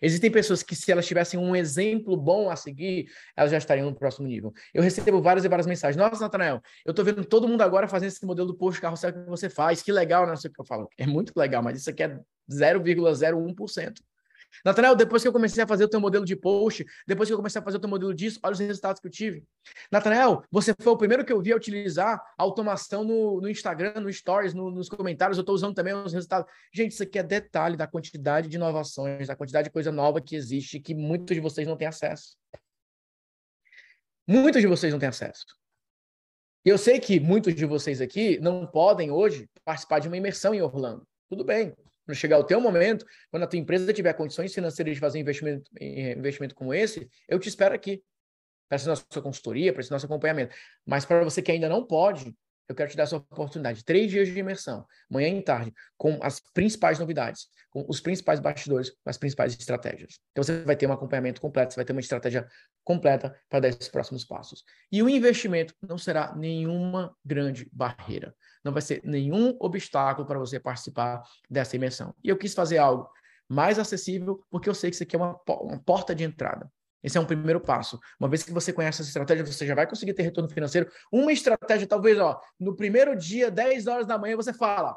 Existem pessoas que, se elas tivessem um exemplo bom a seguir, elas já estariam no próximo nível. Eu recebo várias e várias mensagens. Nossa, Natanael, eu estou vendo todo mundo agora fazendo esse modelo do post carrossel que você faz. Que legal, não sei o que eu falo. É muito legal, mas isso aqui é 0,01%. Natanael, depois que eu comecei a fazer o teu modelo de post, depois que eu comecei a fazer o teu modelo disso, olha os resultados que eu tive. Natanael, você foi o primeiro que eu vi a utilizar automação no, no Instagram, no Stories, no, nos comentários. Eu estou usando também os resultados. Gente, isso aqui é detalhe da quantidade de inovações, da quantidade de coisa nova que existe que muitos de vocês não têm acesso. Muitos de vocês não têm acesso. Eu sei que muitos de vocês aqui não podem hoje participar de uma imersão em Orlando. Tudo bem. Quando chegar o teu momento, quando a tua empresa tiver condições financeiras de fazer investimento, investimento como esse, eu te espero aqui. Para ser nossa consultoria, para ser nosso acompanhamento. Mas para você que ainda não pode, eu quero te dar essa oportunidade. Três dias de imersão, manhã e tarde, com as principais novidades, com os principais bastidores, com as principais estratégias. Então você vai ter um acompanhamento completo, você vai ter uma estratégia completa para dar esses próximos passos. E o investimento não será nenhuma grande barreira. Não vai ser nenhum obstáculo para você participar dessa imersão. E eu quis fazer algo mais acessível, porque eu sei que isso aqui é uma, uma porta de entrada. Esse é um primeiro passo. Uma vez que você conhece essa estratégia, você já vai conseguir ter retorno financeiro. Uma estratégia, talvez, ó, no primeiro dia, 10 horas da manhã, você fala: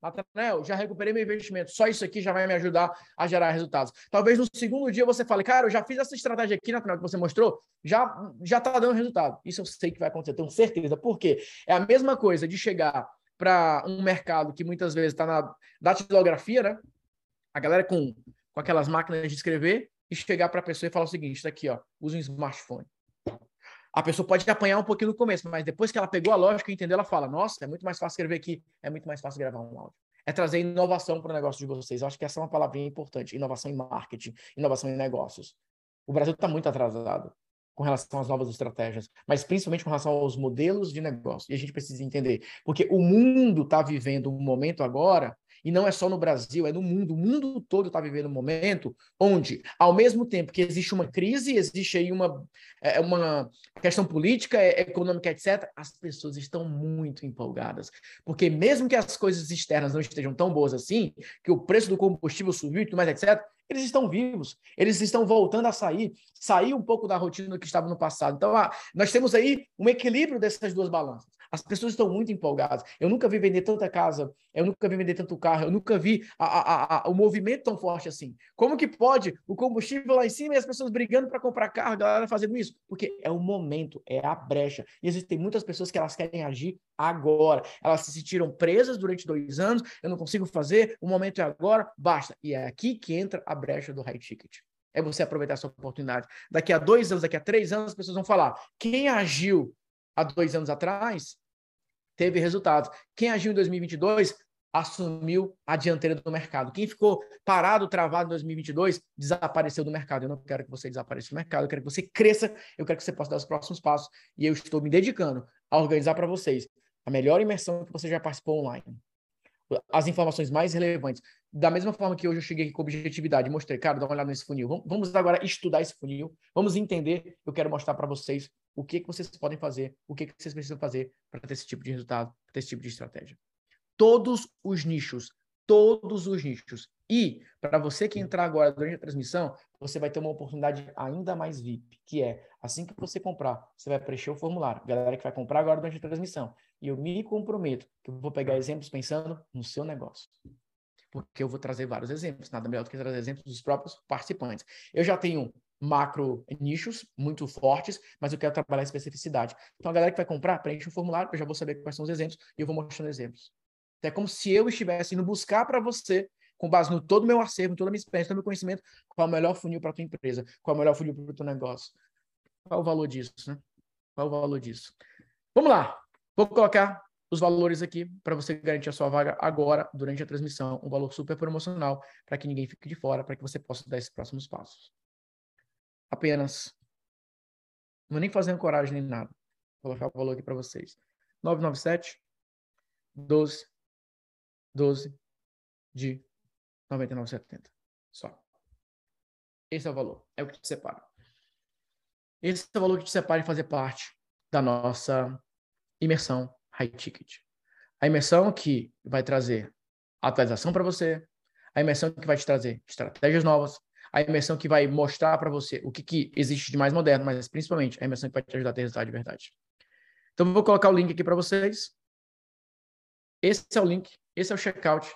Nathanael, já recuperei meu investimento. Só isso aqui já vai me ajudar a gerar resultados. Talvez no segundo dia você fale, cara, eu já fiz essa estratégia aqui, Nathanael, que você mostrou, já já está dando resultado. Isso eu sei que vai acontecer, tenho certeza. Por quê? É a mesma coisa de chegar para um mercado que muitas vezes está na datilografia, né? A galera com, com aquelas máquinas de escrever e chegar para a pessoa e falar o seguinte: está aqui, ó, usa um smartphone. A pessoa pode apanhar um pouquinho no começo, mas depois que ela pegou a lógica e entendeu, ela fala: Nossa, é muito mais fácil escrever aqui, é muito mais fácil gravar um áudio. É trazer inovação para o negócio de vocês. Eu acho que essa é uma palavrinha importante: inovação em marketing, inovação em negócios. O Brasil está muito atrasado com relação às novas estratégias, mas principalmente com relação aos modelos de negócio. E a gente precisa entender, porque o mundo está vivendo um momento agora e não é só no Brasil, é no mundo. O mundo todo está vivendo um momento onde, ao mesmo tempo que existe uma crise, existe aí uma, é, uma questão política, é, econômica, etc., as pessoas estão muito empolgadas. Porque mesmo que as coisas externas não estejam tão boas assim, que o preço do combustível subiu e tudo mais, etc., eles estão vivos, eles estão voltando a sair, sair um pouco da rotina que estava no passado. Então, ah, nós temos aí um equilíbrio dessas duas balanças. As pessoas estão muito empolgadas. Eu nunca vi vender tanta casa, eu nunca vi vender tanto carro, eu nunca vi a, a, a, o movimento tão forte assim. Como que pode o combustível lá em cima e as pessoas brigando para comprar carro, a galera fazendo isso? Porque é o momento, é a brecha. E existem muitas pessoas que elas querem agir agora. Elas se sentiram presas durante dois anos, eu não consigo fazer, o momento é agora, basta. E é aqui que entra a brecha do high ticket. É você aproveitar essa oportunidade. Daqui a dois anos, daqui a três anos, as pessoas vão falar: quem agiu há dois anos atrás teve resultados. Quem agiu em 2022 assumiu a dianteira do mercado. Quem ficou parado, travado em 2022, desapareceu do mercado. Eu não quero que você desapareça do mercado, eu quero que você cresça, eu quero que você possa dar os próximos passos. E eu estou me dedicando a organizar para vocês a melhor imersão que você já participou online as informações mais relevantes. Da mesma forma que hoje eu cheguei com objetividade, mostrei, cara, dá uma olhada nesse funil. Vamos agora estudar esse funil, vamos entender. Eu quero mostrar para vocês o que, que vocês podem fazer, o que, que vocês precisam fazer para ter esse tipo de resultado, para ter esse tipo de estratégia. Todos os nichos, todos os nichos. E para você que entrar agora durante a transmissão, você vai ter uma oportunidade ainda mais VIP, que é assim que você comprar, você vai preencher o formulário. Galera que vai comprar agora durante a transmissão, e eu me comprometo que eu vou pegar exemplos pensando no seu negócio. Porque eu vou trazer vários exemplos, nada melhor do que trazer exemplos dos próprios participantes. Eu já tenho macro nichos muito fortes, mas eu quero trabalhar especificidade. Então a galera que vai comprar, preenche o formulário, eu já vou saber quais são os exemplos e eu vou mostrando exemplos. Então, é como se eu estivesse indo buscar para você, com base no todo o meu acervo, toda a minha experiência, todo o meu conhecimento, qual é o melhor funil para a tua empresa, qual é o melhor funil para o teu negócio. Qual é o valor disso, né? Qual é o valor disso? Vamos lá. Vou colocar os valores aqui para você garantir a sua vaga agora, durante a transmissão. Um valor super promocional para que ninguém fique de fora, para que você possa dar esses próximos passos. Apenas. Não nem fazendo coragem nem nada. Vou colocar o valor aqui para vocês. 997 12 12 de 99,70. Só. Esse é o valor. É o que te separa. Esse é o valor que te separa de fazer parte da nossa imersão high ticket. A imersão que vai trazer atualização para você, a imersão que vai te trazer estratégias novas, a imersão que vai mostrar para você o que, que existe de mais moderno, mas principalmente a imersão que vai te ajudar a ter resultado de verdade. Então, vou colocar o link aqui para vocês. Esse é o link, esse é o checkout.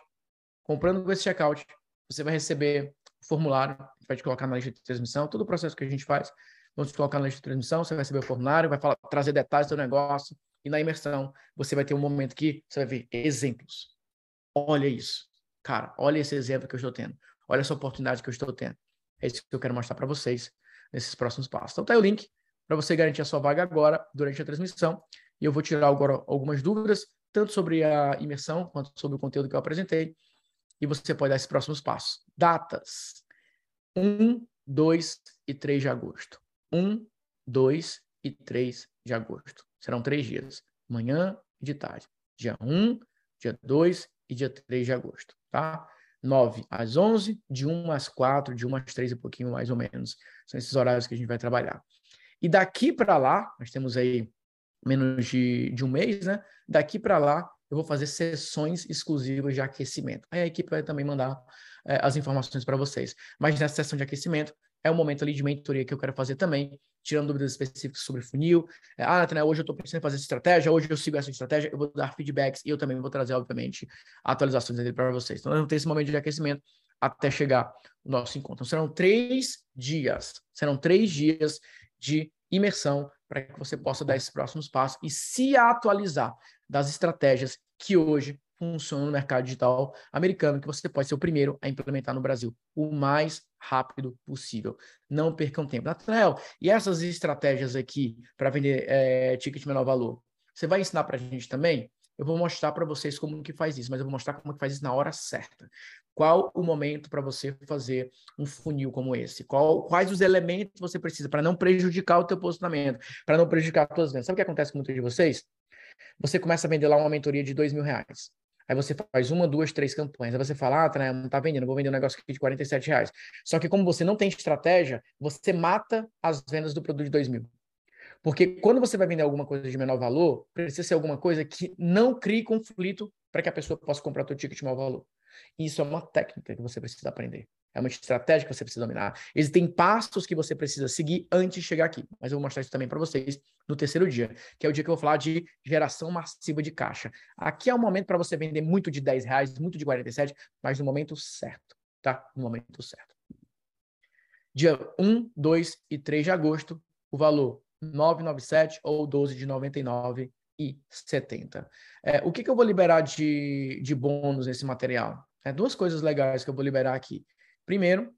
Comprando com esse checkout, você vai receber o formulário, vai te colocar na lista de transmissão, todo o processo que a gente faz. Vamos te colocar na lista de transmissão, você vai receber o formulário, vai falar, trazer detalhes do negócio, e na imersão, você vai ter um momento que você vai ver exemplos. Olha isso. Cara, olha esse exemplo que eu estou tendo. Olha essa oportunidade que eu estou tendo. É isso que eu quero mostrar para vocês nesses próximos passos. Então, tá aí o link para você garantir a sua vaga agora, durante a transmissão. E eu vou tirar agora algumas dúvidas, tanto sobre a imersão, quanto sobre o conteúdo que eu apresentei. E você pode dar esses próximos passos. Datas: 1, 2 e 3 de agosto. 1, 2 e 3 de agosto. Serão três dias, manhã e de tarde. Dia 1, dia 2 e dia 3 de agosto, tá? 9 às 11, de 1 às 4, de 1 às 3 e pouquinho mais ou menos. São esses horários que a gente vai trabalhar. E daqui para lá, nós temos aí menos de, de um mês, né? Daqui para lá, eu vou fazer sessões exclusivas de aquecimento. Aí a equipe vai também mandar é, as informações para vocês. Mas nessa sessão de aquecimento, é o momento ali de mentoria que eu quero fazer também, tirando dúvidas específicas sobre funil. É, ah, Natanael, hoje eu estou pensando em fazer essa estratégia, hoje eu sigo essa estratégia, eu vou dar feedbacks e eu também vou trazer, obviamente, atualizações dele para vocês. Então, nós vamos ter esse momento de aquecimento até chegar o nosso encontro. Então, serão três dias, serão três dias de imersão para que você possa dar esses próximos passos e se atualizar. das estratégias que hoje funcionam no mercado digital americano, que você pode ser o primeiro a implementar no Brasil, o mais rápido possível. Não percam tempo. Nathanael, e essas estratégias aqui para vender é, ticket menor valor? Você vai ensinar para a gente também? Eu vou mostrar para vocês como que faz isso, mas eu vou mostrar como que faz isso na hora certa. Qual o momento para você fazer um funil como esse? Qual, quais os elementos você precisa para não prejudicar o teu posicionamento, para não prejudicar as tuas vendas? Sabe o que acontece com muitos de vocês? Você começa a vender lá uma mentoria de dois mil reais. Aí você faz uma, duas, três campanhas. Aí você fala, ah, não tá vendendo, vou vender um negócio aqui de 47 reais. Só que como você não tem estratégia, você mata as vendas do produto de dois mil. Porque quando você vai vender alguma coisa de menor valor, precisa ser alguma coisa que não crie conflito para que a pessoa possa comprar o ticket de maior valor. Isso é uma técnica que você precisa aprender. É uma estratégia que você precisa dominar. Existem passos que você precisa seguir antes de chegar aqui. Mas eu vou mostrar isso também para vocês no terceiro dia, que é o dia que eu vou falar de geração massiva de caixa. Aqui é o momento para você vender muito de 10 reais, muito de 47, mas no momento certo, tá? No momento certo. Dia 1, 2 e 3 de agosto, o valor 997 ou 12 de 99 e 70. É, o que, que eu vou liberar de, de bônus nesse material? É duas coisas legais que eu vou liberar aqui. Primeiro,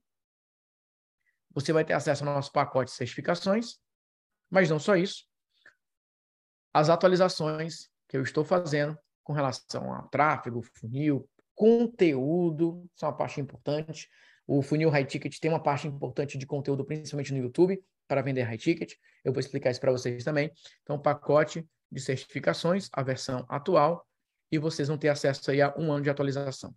você vai ter acesso ao nosso pacote de certificações, mas não só isso. As atualizações que eu estou fazendo com relação a tráfego, funil, conteúdo, são uma parte importante. O funil High Ticket tem uma parte importante de conteúdo, principalmente no YouTube, para vender High Ticket. Eu vou explicar isso para vocês também. Então, pacote de certificações, a versão atual, e vocês vão ter acesso aí a um ano de atualização.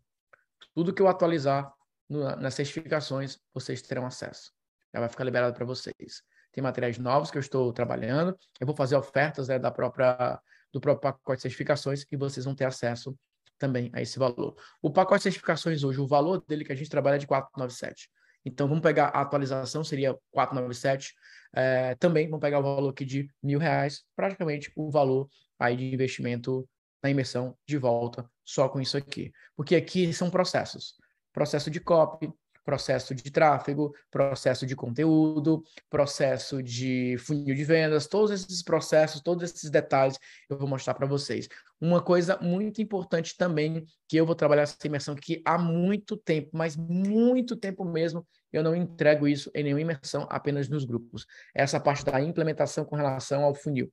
Tudo que eu atualizar no, nas certificações, vocês terão acesso. Já vai ficar liberado para vocês. Tem materiais novos que eu estou trabalhando. Eu vou fazer ofertas né, da própria, do próprio pacote de certificações e vocês vão ter acesso também a esse valor. O pacote de certificações hoje, o valor dele que a gente trabalha é de 497. Então, vamos pegar a atualização, seria 497. É, também vamos pegar o valor aqui de mil reais, praticamente o valor aí de investimento na imersão de volta, só com isso aqui. Porque aqui são processos. Processo de copy, processo de tráfego, processo de conteúdo, processo de funil de vendas, todos esses processos, todos esses detalhes eu vou mostrar para vocês. Uma coisa muito importante também, que eu vou trabalhar essa imersão aqui há muito tempo, mas muito tempo mesmo, eu não entrego isso em nenhuma imersão, apenas nos grupos. Essa parte da implementação com relação ao funil.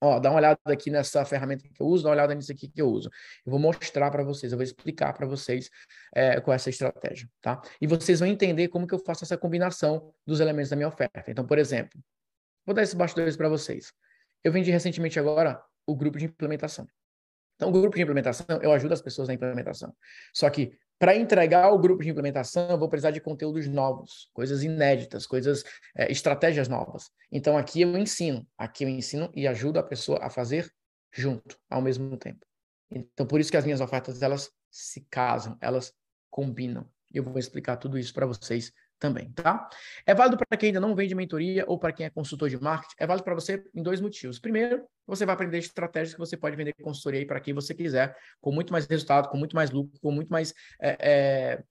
Ó, dá uma olhada aqui nessa ferramenta que eu uso, dá uma olhada nisso aqui que eu uso. Eu vou mostrar para vocês, eu vou explicar para vocês é, com essa estratégia, tá? E vocês vão entender como que eu faço essa combinação dos elementos da minha oferta. Então, por exemplo, vou dar esses bastidores para vocês. Eu vendi recentemente agora o grupo de implementação. Então, o grupo de implementação, eu ajudo as pessoas na implementação. Só que para entregar o grupo de implementação, eu vou precisar de conteúdos novos, coisas inéditas, coisas, é, estratégias novas. Então, aqui eu ensino, aqui eu ensino e ajudo a pessoa a fazer junto, ao mesmo tempo. Então, por isso que as minhas ofertas, elas se casam, elas combinam. Eu vou explicar tudo isso para vocês também, tá? É válido para quem ainda não vende mentoria ou para quem é consultor de marketing. É válido para você em dois motivos. Primeiro, você vai aprender estratégias que você pode vender consultoria para quem você quiser, com muito mais resultado, com muito mais lucro, com muito mais é, é,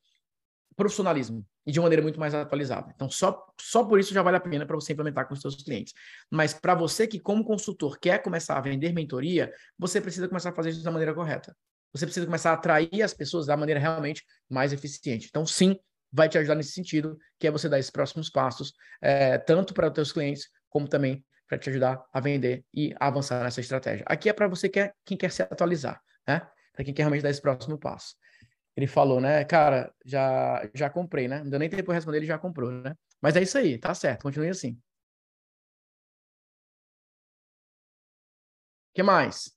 profissionalismo e de maneira muito mais atualizada. Então, só, só por isso já vale a pena para você implementar com os seus clientes. Mas para você que, como consultor, quer começar a vender mentoria, você precisa começar a fazer isso da maneira correta. Você precisa começar a atrair as pessoas da maneira realmente mais eficiente. Então, sim, vai te ajudar nesse sentido, que é você dar esses próximos passos, é, tanto para os teus clientes, como também para te ajudar a vender e avançar nessa estratégia. Aqui é para você que é, quem quer se atualizar, né? Para quem quer realmente dar esse próximo passo. Ele falou, né? Cara, já, já comprei, né? Não deu nem tempo de responder, ele já comprou, né? Mas é isso aí, tá certo, continue assim. O que mais?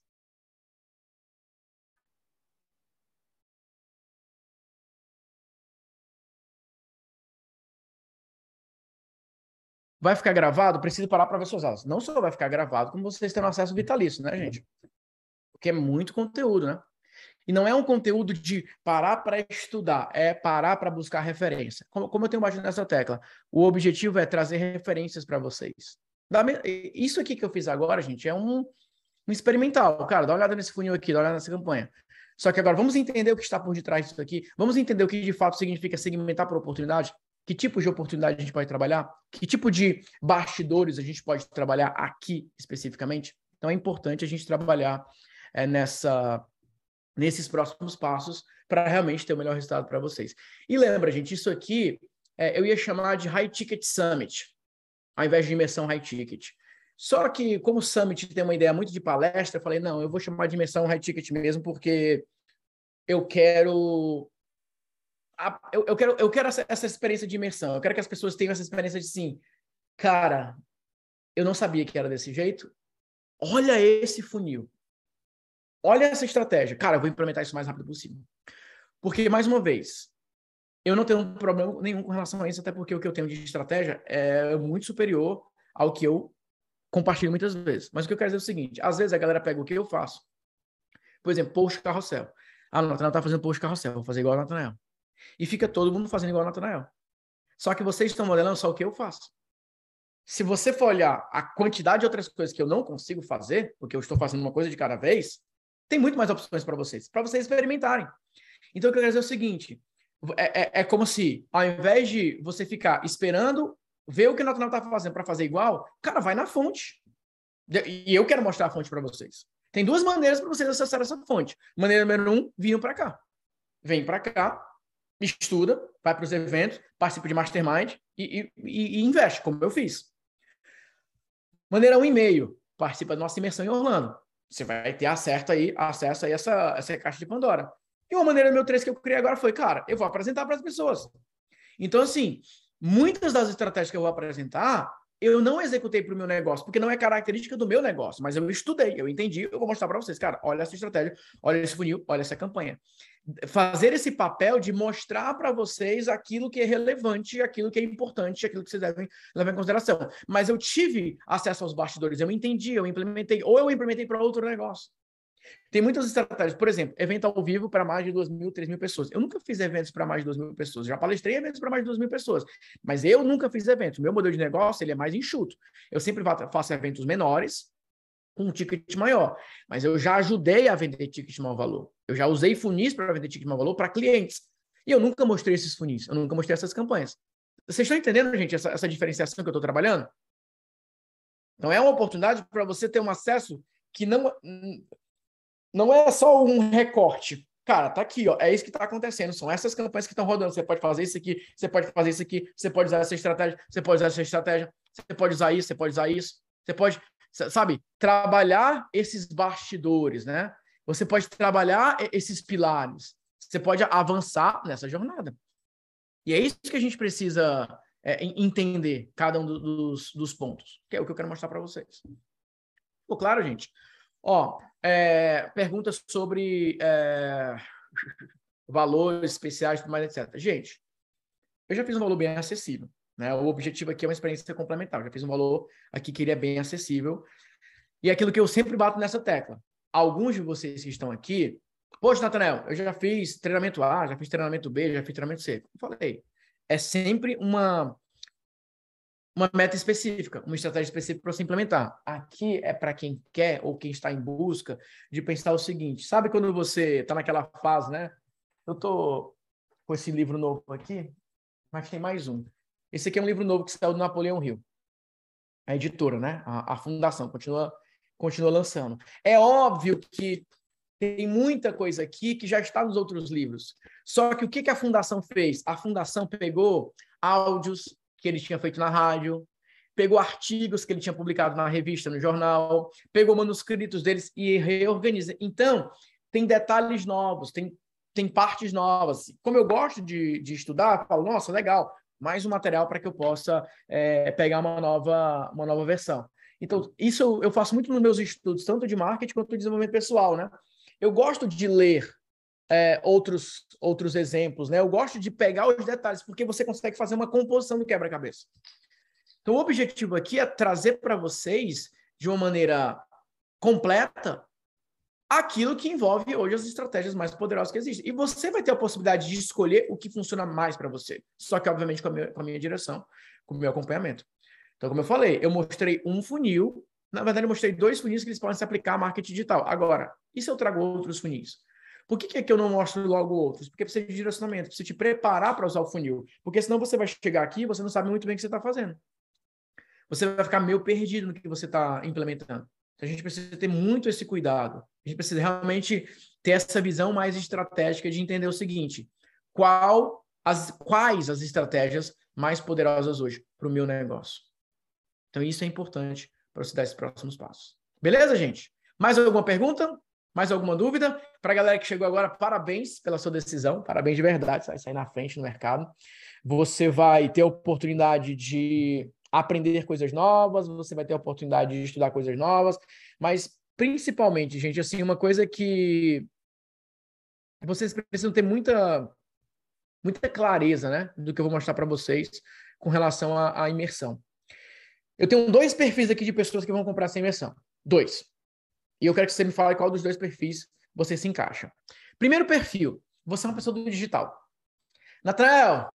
Vai ficar gravado? Preciso parar para ver suas aulas. Não só vai ficar gravado, como vocês terão acesso vitalício, né, gente? Porque é muito conteúdo, né? E não é um conteúdo de parar para estudar, é parar para buscar referência. Como, como eu tenho batido nessa tecla, o objetivo é trazer referências para vocês. Isso aqui que eu fiz agora, gente, é um, um experimental. Cara, dá uma olhada nesse funil aqui, dá uma olhada nessa campanha. Só que agora vamos entender o que está por detrás disso aqui. Vamos entender o que de fato significa segmentar por oportunidade que tipo de oportunidade a gente pode trabalhar, que tipo de bastidores a gente pode trabalhar aqui especificamente. Então é importante a gente trabalhar é, nessa, nesses próximos passos para realmente ter o melhor resultado para vocês. E lembra, gente, isso aqui é, eu ia chamar de High Ticket Summit, ao invés de imersão High Ticket. Só que, como o Summit tem uma ideia muito de palestra, eu falei, não, eu vou chamar de imersão High Ticket mesmo, porque eu quero eu, eu, quero, eu quero essa, essa, experiência de imersão. Eu quero que as pessoas tenham essa experiência de sim, cara, eu não sabia que era desse jeito. Olha esse funil. Olha essa estratégia. Cara, eu vou implementar isso o mais rápido possível. Porque, mais uma vez, eu não tenho problema nenhum com relação a isso, até porque o que eu tenho de estratégia é muito superior ao que eu compartilho muitas vezes. Mas o que eu quero dizer é o seguinte: às vezes a galera pega o que eu faço. Por exemplo, post carrossel. Ah, o Natanael tá fazendo post carrossel, vou fazer igual o Natanael. E fica todo mundo fazendo igual o Natanael. Só que vocês estão modelando só o que eu faço. Se você for olhar a quantidade de outras coisas que eu não consigo fazer, porque eu estou fazendo uma coisa de cada vez, tem muito mais opções para vocês, para vocês experimentarem. Então, o que eu quero dizer é o seguinte: é, é, é como se, ao invés de você ficar esperando ver o que o Natanael está fazendo para fazer igual, cara, vai na fonte. E eu quero mostrar a fonte para vocês. Tem duas maneiras para vocês acessarem essa fonte. Maneira número um, vinham para cá. Vem para cá, estuda, vai para os eventos, participa de mastermind e, e, e, investe, como eu fiz. Maneira um e meio, participa da nossa imersão em Orlando. Você vai ter acesso aí, acesso a essa, essa caixa de Pandora. E uma maneira meu três que eu criei agora foi, cara, eu vou apresentar para as pessoas. Então, assim, muitas das estratégias que eu vou apresentar, eu não executei para o meu negócio, porque não é característica do meu negócio, mas eu estudei, eu entendi, eu vou mostrar para vocês, cara, olha essa estratégia, olha esse funil, olha essa campanha. Fazer esse papel de mostrar para vocês aquilo que é relevante, aquilo que é importante, aquilo que vocês devem levar em consideração. Mas eu tive acesso aos bastidores, eu entendi, eu implementei, ou eu implementei para outro negócio. Tem muitas estratégias. Por exemplo, evento ao vivo para mais de 2 mil, 3 mil pessoas. Eu nunca fiz eventos para mais de 2 mil pessoas. Já palestrei eventos para mais de 2 mil pessoas. Mas eu nunca fiz eventos. Meu modelo de negócio ele é mais enxuto. Eu sempre faço eventos menores, com um ticket maior. Mas eu já ajudei a vender ticket de maior valor. Eu já usei funis para vender ticket de maior valor para clientes. E eu nunca mostrei esses funis. Eu nunca mostrei essas campanhas. Vocês estão entendendo, gente, essa, essa diferenciação que eu estou trabalhando? Então, é uma oportunidade para você ter um acesso que não não é só um recorte. Cara, tá aqui, ó. É isso que está acontecendo. São essas campanhas que estão rodando. Você pode fazer isso aqui, você pode fazer isso aqui, você pode usar essa estratégia, você pode usar essa estratégia, você pode usar isso, você pode usar isso, você pode, sabe, trabalhar esses bastidores, né? Você pode trabalhar esses pilares. Você pode avançar nessa jornada. E é isso que a gente precisa é, entender, cada um dos, dos pontos, que é o que eu quero mostrar para vocês. Ficou claro, gente? Ó, é, perguntas sobre é, *laughs* valores especiais, tudo mais, etc. Gente, eu já fiz um valor bem acessível. Né? O objetivo aqui é uma experiência complementar. Eu já fiz um valor aqui que ele é bem acessível. E é aquilo que eu sempre bato nessa tecla. Alguns de vocês que estão aqui, poxa, Natanel, eu já fiz treinamento A, já fiz treinamento B, já fiz treinamento C. Eu falei, é sempre uma uma meta específica, uma estratégia específica para você implementar. Aqui é para quem quer ou quem está em busca de pensar o seguinte: sabe quando você está naquela fase, né? Eu tô com esse livro novo aqui, mas tem mais um. Esse aqui é um livro novo que saiu do Napoleão Hill. A editora, né? A, a fundação continua continua lançando. É óbvio que tem muita coisa aqui que já está nos outros livros. Só que o que, a fundação fez? A fundação pegou áudios, que ele tinha feito na rádio, pegou artigos que ele tinha publicado na revista, no jornal, pegou manuscritos deles e reorganiza. Então, tem detalhes novos, tem, tem partes novas. Como eu gosto de, de estudar, falo, nossa, legal, mais um material para que eu possa é, pegar uma nova, uma nova versão. Então, isso eu faço muito nos meus estudos, tanto de marketing quanto de desenvolvimento pessoal, né? Eu gosto de ler é, outros, outros exemplos, né? Eu gosto de pegar os detalhes, porque você consegue fazer uma composição do quebra-cabeça. Então, o objetivo aqui é trazer para vocês, de uma maneira completa, aquilo que envolve hoje as estratégias mais poderosas que existem. E você vai ter a possibilidade de escolher o que funciona mais para você. Só que, obviamente, com a, minha, com a minha direção, com o meu acompanhamento. Então, como eu falei, eu mostrei um funil. Na verdade, eu mostrei dois funis que eles podem se aplicar a marketing digital. Agora, e se eu trago outros funis? Por que, é que eu não mostro logo outros? Porque precisa de direcionamento, precisa te preparar para usar o funil. Porque senão você vai chegar aqui e você não sabe muito bem o que você está fazendo. Você vai ficar meio perdido no que você está implementando. Então, a gente precisa ter muito esse cuidado. A gente precisa realmente ter essa visão mais estratégica de entender o seguinte: qual as, quais as estratégias mais poderosas hoje para o meu negócio? Então, isso é importante para você dar esses próximos passos. Beleza, gente? Mais alguma pergunta? Mais alguma dúvida? Para a galera que chegou agora, parabéns pela sua decisão, parabéns de verdade, você vai sair na frente no mercado. Você vai ter a oportunidade de aprender coisas novas, você vai ter a oportunidade de estudar coisas novas, mas principalmente, gente, assim, uma coisa que vocês precisam ter muita muita clareza, né, do que eu vou mostrar para vocês com relação à, à imersão. Eu tenho dois perfis aqui de pessoas que vão comprar essa imersão. Dois. E eu quero que você me fale qual dos dois perfis você se encaixa. Primeiro perfil, você é uma pessoa do digital. Natrael,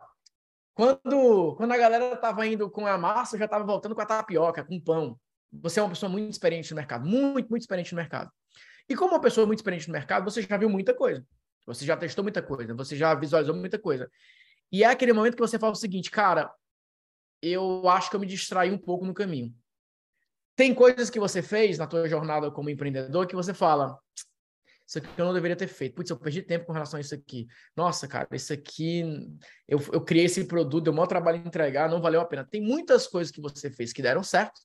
quando, quando a galera estava indo com a massa, eu já estava voltando com a tapioca, com pão. Você é uma pessoa muito experiente no mercado, muito, muito experiente no mercado. E como uma pessoa muito experiente no mercado, você já viu muita coisa. Você já testou muita coisa, você já visualizou muita coisa. E é aquele momento que você fala o seguinte, cara, eu acho que eu me distraí um pouco no caminho. Tem coisas que você fez na tua jornada como empreendedor que você fala, isso aqui eu não deveria ter feito. Putz, eu perdi tempo com relação a isso aqui. Nossa, cara, isso aqui, eu, eu criei esse produto, deu maior trabalho em entregar, não valeu a pena. Tem muitas coisas que você fez que deram certo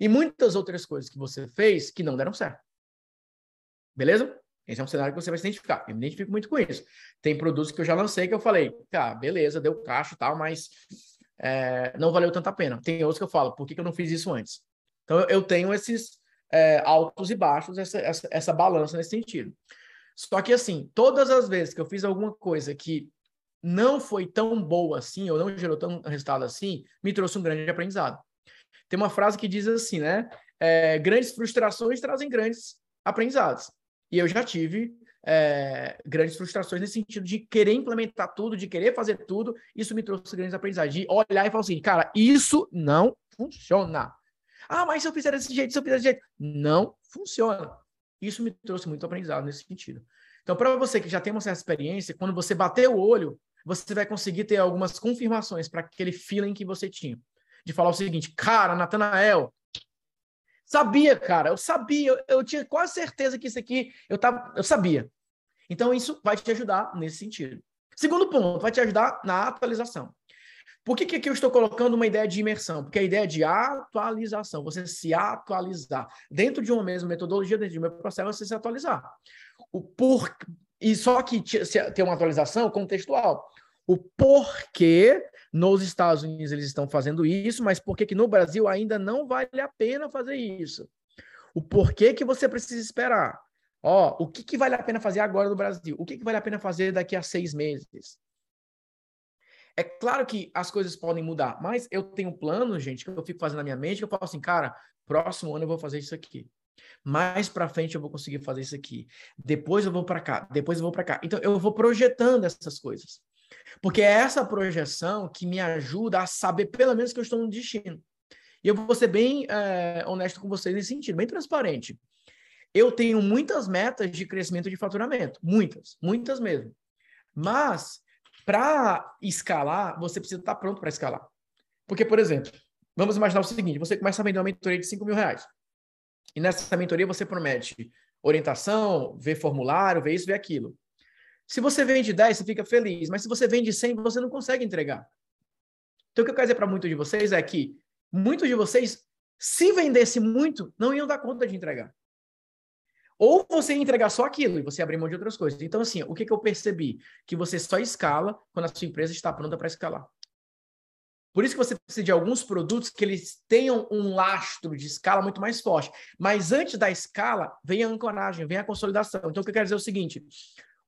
e muitas outras coisas que você fez que não deram certo. Beleza? Esse é um cenário que você vai se identificar. Eu me identifico muito com isso. Tem produtos que eu já lancei que eu falei, tá, beleza, deu caixa e tal, mas é, não valeu tanta pena. Tem outros que eu falo, por que, que eu não fiz isso antes? Então, eu tenho esses é, altos e baixos, essa, essa, essa balança nesse sentido. Só que, assim, todas as vezes que eu fiz alguma coisa que não foi tão boa assim, ou não gerou tão resultado assim, me trouxe um grande aprendizado. Tem uma frase que diz assim, né? É, grandes frustrações trazem grandes aprendizados. E eu já tive é, grandes frustrações nesse sentido de querer implementar tudo, de querer fazer tudo. Isso me trouxe grandes aprendizados. De olhar e falar assim, cara, isso não funciona. Ah, mas se eu fizer desse jeito, se eu fizer desse jeito. Não funciona. Isso me trouxe muito aprendizado nesse sentido. Então, para você que já tem uma certa experiência, quando você bater o olho, você vai conseguir ter algumas confirmações para aquele feeling que você tinha. De falar o seguinte, cara, Natanael, sabia, cara, eu sabia, eu, eu tinha quase certeza que isso aqui eu, tava, eu sabia. Então, isso vai te ajudar nesse sentido. Segundo ponto, vai te ajudar na atualização. Por que, que aqui eu estou colocando uma ideia de imersão? Porque a ideia de atualização, você se atualizar. Dentro de uma mesma metodologia, dentro de um mesmo processo, você se atualizar. O por... E só que tem uma atualização contextual. O porquê nos Estados Unidos eles estão fazendo isso, mas por que no Brasil ainda não vale a pena fazer isso? O porquê que você precisa esperar? Ó, o que, que vale a pena fazer agora no Brasil? O que, que vale a pena fazer daqui a seis meses? É claro que as coisas podem mudar, mas eu tenho planos, gente, que eu fico fazendo na minha mente, que eu falo assim, cara, próximo ano eu vou fazer isso aqui. Mais para frente eu vou conseguir fazer isso aqui. Depois eu vou para cá, depois eu vou para cá. Então eu vou projetando essas coisas. Porque é essa projeção que me ajuda a saber pelo menos que eu estou no destino. E eu vou ser bem é, honesto com vocês nesse sentido, bem transparente. Eu tenho muitas metas de crescimento de faturamento, muitas, muitas mesmo. Mas para escalar, você precisa estar pronto para escalar. Porque, por exemplo, vamos imaginar o seguinte: você começa a vender uma mentoria de 5 mil reais. E nessa mentoria você promete orientação, ver formulário, ver isso, ver aquilo. Se você vende 10, você fica feliz, mas se você vende 100, você não consegue entregar. Então, o que eu quero dizer para muitos de vocês é que muitos de vocês, se vendesse muito, não iam dar conta de entregar. Ou você entregar só aquilo e você abrir mão de outras coisas. Então, assim, o que, que eu percebi? Que você só escala quando a sua empresa está pronta para escalar. Por isso que você precisa de alguns produtos que eles tenham um lastro de escala muito mais forte. Mas antes da escala, vem a ancoragem, vem a consolidação. Então, o que eu quero dizer é o seguinte: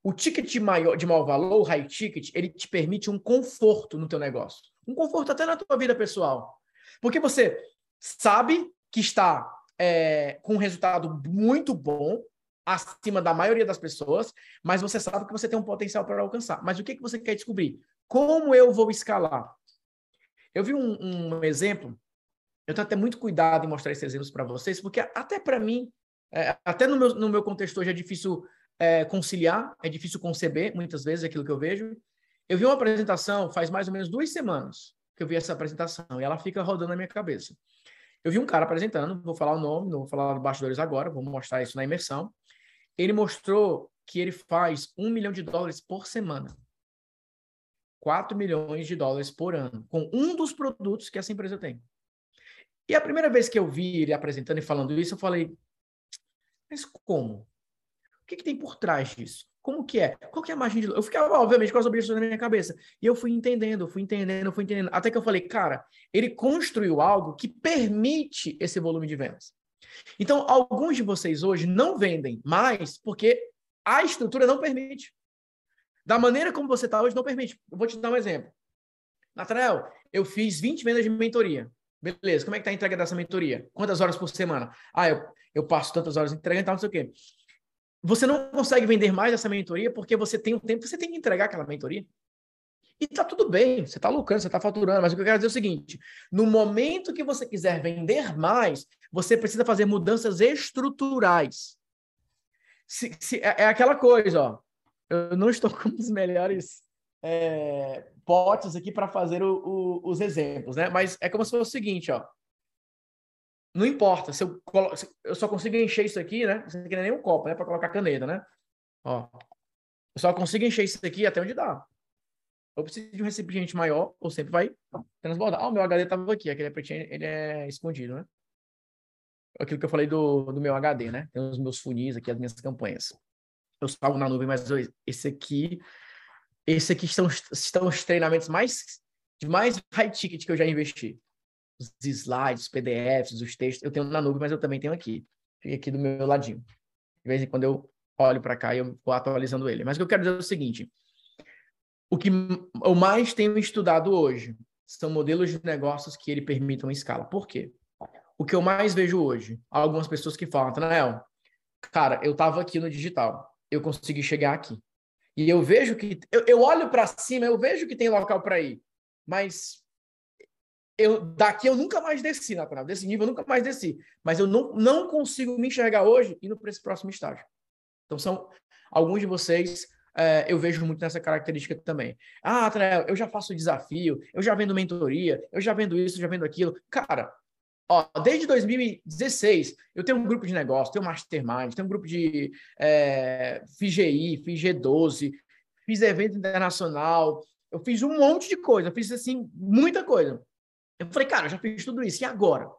o ticket maior, de maior valor, o high ticket, ele te permite um conforto no teu negócio. Um conforto até na tua vida pessoal. Porque você sabe que está é, com um resultado muito bom, acima da maioria das pessoas, mas você sabe que você tem um potencial para alcançar. Mas o que, que você quer descobrir? Como eu vou escalar? Eu vi um, um exemplo, eu tenho até muito cuidado em mostrar esses exemplos para vocês, porque até para mim, é, até no meu, no meu contexto hoje é difícil é, conciliar, é difícil conceber muitas vezes aquilo que eu vejo. Eu vi uma apresentação faz mais ou menos duas semanas que eu vi essa apresentação e ela fica rodando na minha cabeça Eu vi um cara apresentando, vou falar o nome, não vou falar dos bastidores agora, vou mostrar isso na imersão. Ele mostrou que ele faz um milhão de dólares por semana. 4 milhões de dólares por ano, com um dos produtos que essa empresa tem. E a primeira vez que eu vi ele apresentando e falando isso, eu falei, mas como? O que, que tem por trás disso? Como que é? Qual que é a margem de Eu ficava, obviamente, com as objeções na minha cabeça. E eu fui entendendo, fui entendendo, fui entendendo. Até que eu falei, cara, ele construiu algo que permite esse volume de vendas. Então, alguns de vocês hoje não vendem mais porque a estrutura não permite. Da maneira como você está hoje, não permite. Eu vou te dar um exemplo. Natanael, eu fiz 20 vendas de mentoria. Beleza, como é que está a entrega dessa mentoria? Quantas horas por semana? Ah, eu, eu passo tantas horas entregando e tal, não sei o quê. Você não consegue vender mais essa mentoria porque você tem um tempo você tem que entregar aquela mentoria. E tá tudo bem, você está lucrando, você está faturando, mas o que eu quero dizer é o seguinte: no momento que você quiser vender mais, você precisa fazer mudanças estruturais. Se, se, é, é, aquela coisa, ó. Eu não estou com os melhores é, potes aqui para fazer o, o, os exemplos, né? Mas é como se fosse o seguinte, ó. Não importa, se eu, colo... eu só consigo encher isso aqui, né? Isso aqui não é nem um copo, né? Para colocar caneta, né? Ó. Eu só consigo encher isso aqui até onde dá. Eu preciso de um recipiente maior, ou sempre vai transbordar. Ah, o meu HD estava aqui, aquele pretinho, ele é escondido, né? Aquilo que eu falei do, do meu HD, né? Tem os meus funis aqui, as minhas campanhas. Eu salvo na nuvem, mas esse aqui, esse aqui estão, estão os treinamentos mais de mais high ticket que eu já investi os slides, os PDFs, os textos, eu tenho na nuvem, mas eu também tenho aqui. Fica aqui do meu ladinho. De vez em quando eu olho para cá e eu vou atualizando ele. Mas o que eu quero dizer é o seguinte: o que eu mais tenho estudado hoje são modelos de negócios que ele permitam escala. Por quê? O que eu mais vejo hoje, algumas pessoas que falam, Natanael, cara, eu estava aqui no digital, eu consegui chegar aqui. E eu vejo que. Eu, eu olho para cima, eu vejo que tem local para ir, mas eu daqui eu nunca mais desci, Natanael. Desse nível eu nunca mais desci. Mas eu não, não consigo me enxergar hoje indo para esse próximo estágio. Então, são alguns de vocês, é, eu vejo muito nessa característica também. Ah, Natanael, eu já faço desafio, eu já vendo mentoria, eu já vendo isso, já vendo aquilo. Cara, ó, desde 2016, eu tenho um grupo de negócio, tenho um mastermind, tenho um grupo de é, FGI, FG12, fiz evento internacional, eu fiz um monte de coisa, eu fiz assim, muita coisa. Eu falei, cara, eu já fiz tudo isso, e agora?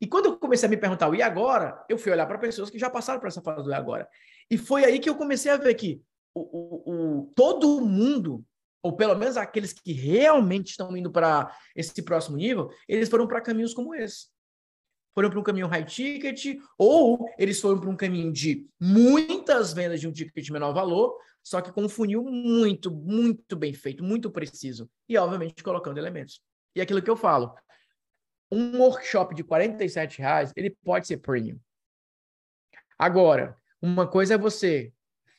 E quando eu comecei a me perguntar o e agora, eu fui olhar para pessoas que já passaram por essa fase do e agora. E foi aí que eu comecei a ver que o, o, o todo mundo, ou pelo menos aqueles que realmente estão indo para esse próximo nível, eles foram para caminhos como esse. Foram para um caminho high ticket, ou eles foram para um caminho de muitas vendas de um ticket de menor valor, só que com um funil muito, muito bem feito, muito preciso. E, obviamente, colocando elementos. E aquilo que eu falo, um workshop de 47 reais, ele pode ser premium. Agora, uma coisa é você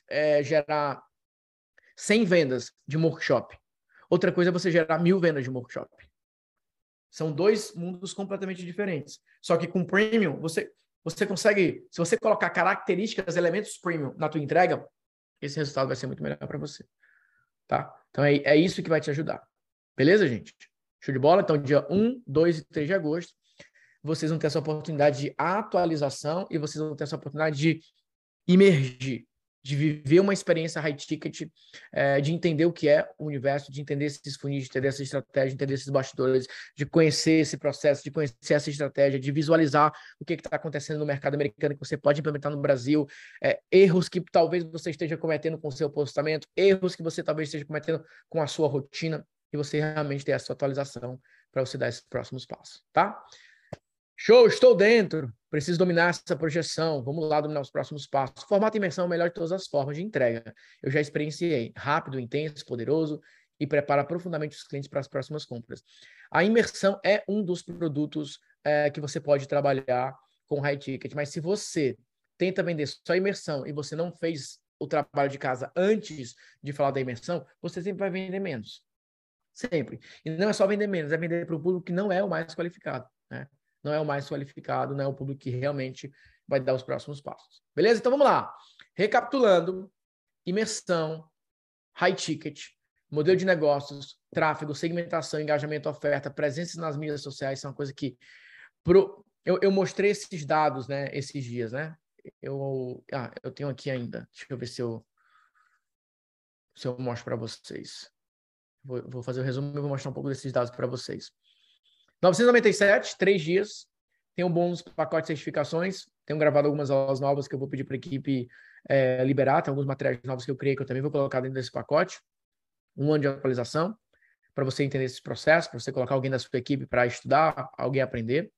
é, gerar 100 vendas de um workshop. Outra coisa é você gerar mil vendas de um workshop. São dois mundos completamente diferentes. Só que com premium, você, você consegue, se você colocar características, elementos premium na tua entrega, esse resultado vai ser muito melhor para você. Tá? Então é, é isso que vai te ajudar. Beleza, gente? Show de bola? Então, dia 1, 2 e 3 de agosto, vocês vão ter essa oportunidade de atualização e vocês vão ter essa oportunidade de emergir, de viver uma experiência high ticket, é, de entender o que é o universo, de entender esses funis, de entender essa estratégia, de entender esses bastidores, de conhecer esse processo, de conhecer essa estratégia, de visualizar o que está acontecendo no mercado americano que você pode implementar no Brasil, é, erros que talvez você esteja cometendo com o seu postamento, erros que você talvez esteja cometendo com a sua rotina e você realmente ter essa atualização para você dar esses próximos passos, tá? Show, estou dentro. Preciso dominar essa projeção. Vamos lá dominar os próximos passos. Formato imersão é o melhor de todas as formas de entrega. Eu já experienciei. Rápido, intenso, poderoso e prepara profundamente os clientes para as próximas compras. A imersão é um dos produtos é, que você pode trabalhar com high ticket, mas se você tenta vender só imersão e você não fez o trabalho de casa antes de falar da imersão, você sempre vai vender menos. Sempre. E não é só vender menos, é vender para o público que não é o mais qualificado. Né? Não é o mais qualificado, não é o público que realmente vai dar os próximos passos. Beleza? Então vamos lá. Recapitulando: imersão, high ticket, modelo de negócios, tráfego, segmentação, engajamento, oferta, presença nas mídias sociais são coisas que eu, eu mostrei esses dados, né, esses dias, né? Eu, ah, eu tenho aqui ainda. Deixa eu ver se eu, se eu mostro para vocês. Vou, vou, fazer o resumo e vou mostrar um pouco desses dados para vocês. 997, três dias. Tem um bônus pacote de certificações. Tenho gravado algumas aulas novas que eu vou pedir para a equipe é, liberar. Tem alguns materiais novos que eu criei que eu também vou colocar dentro desse pacote. Um ano de atualização para você entender esse processo, para você colocar alguém da sua equipe para estudar, alguém aprender.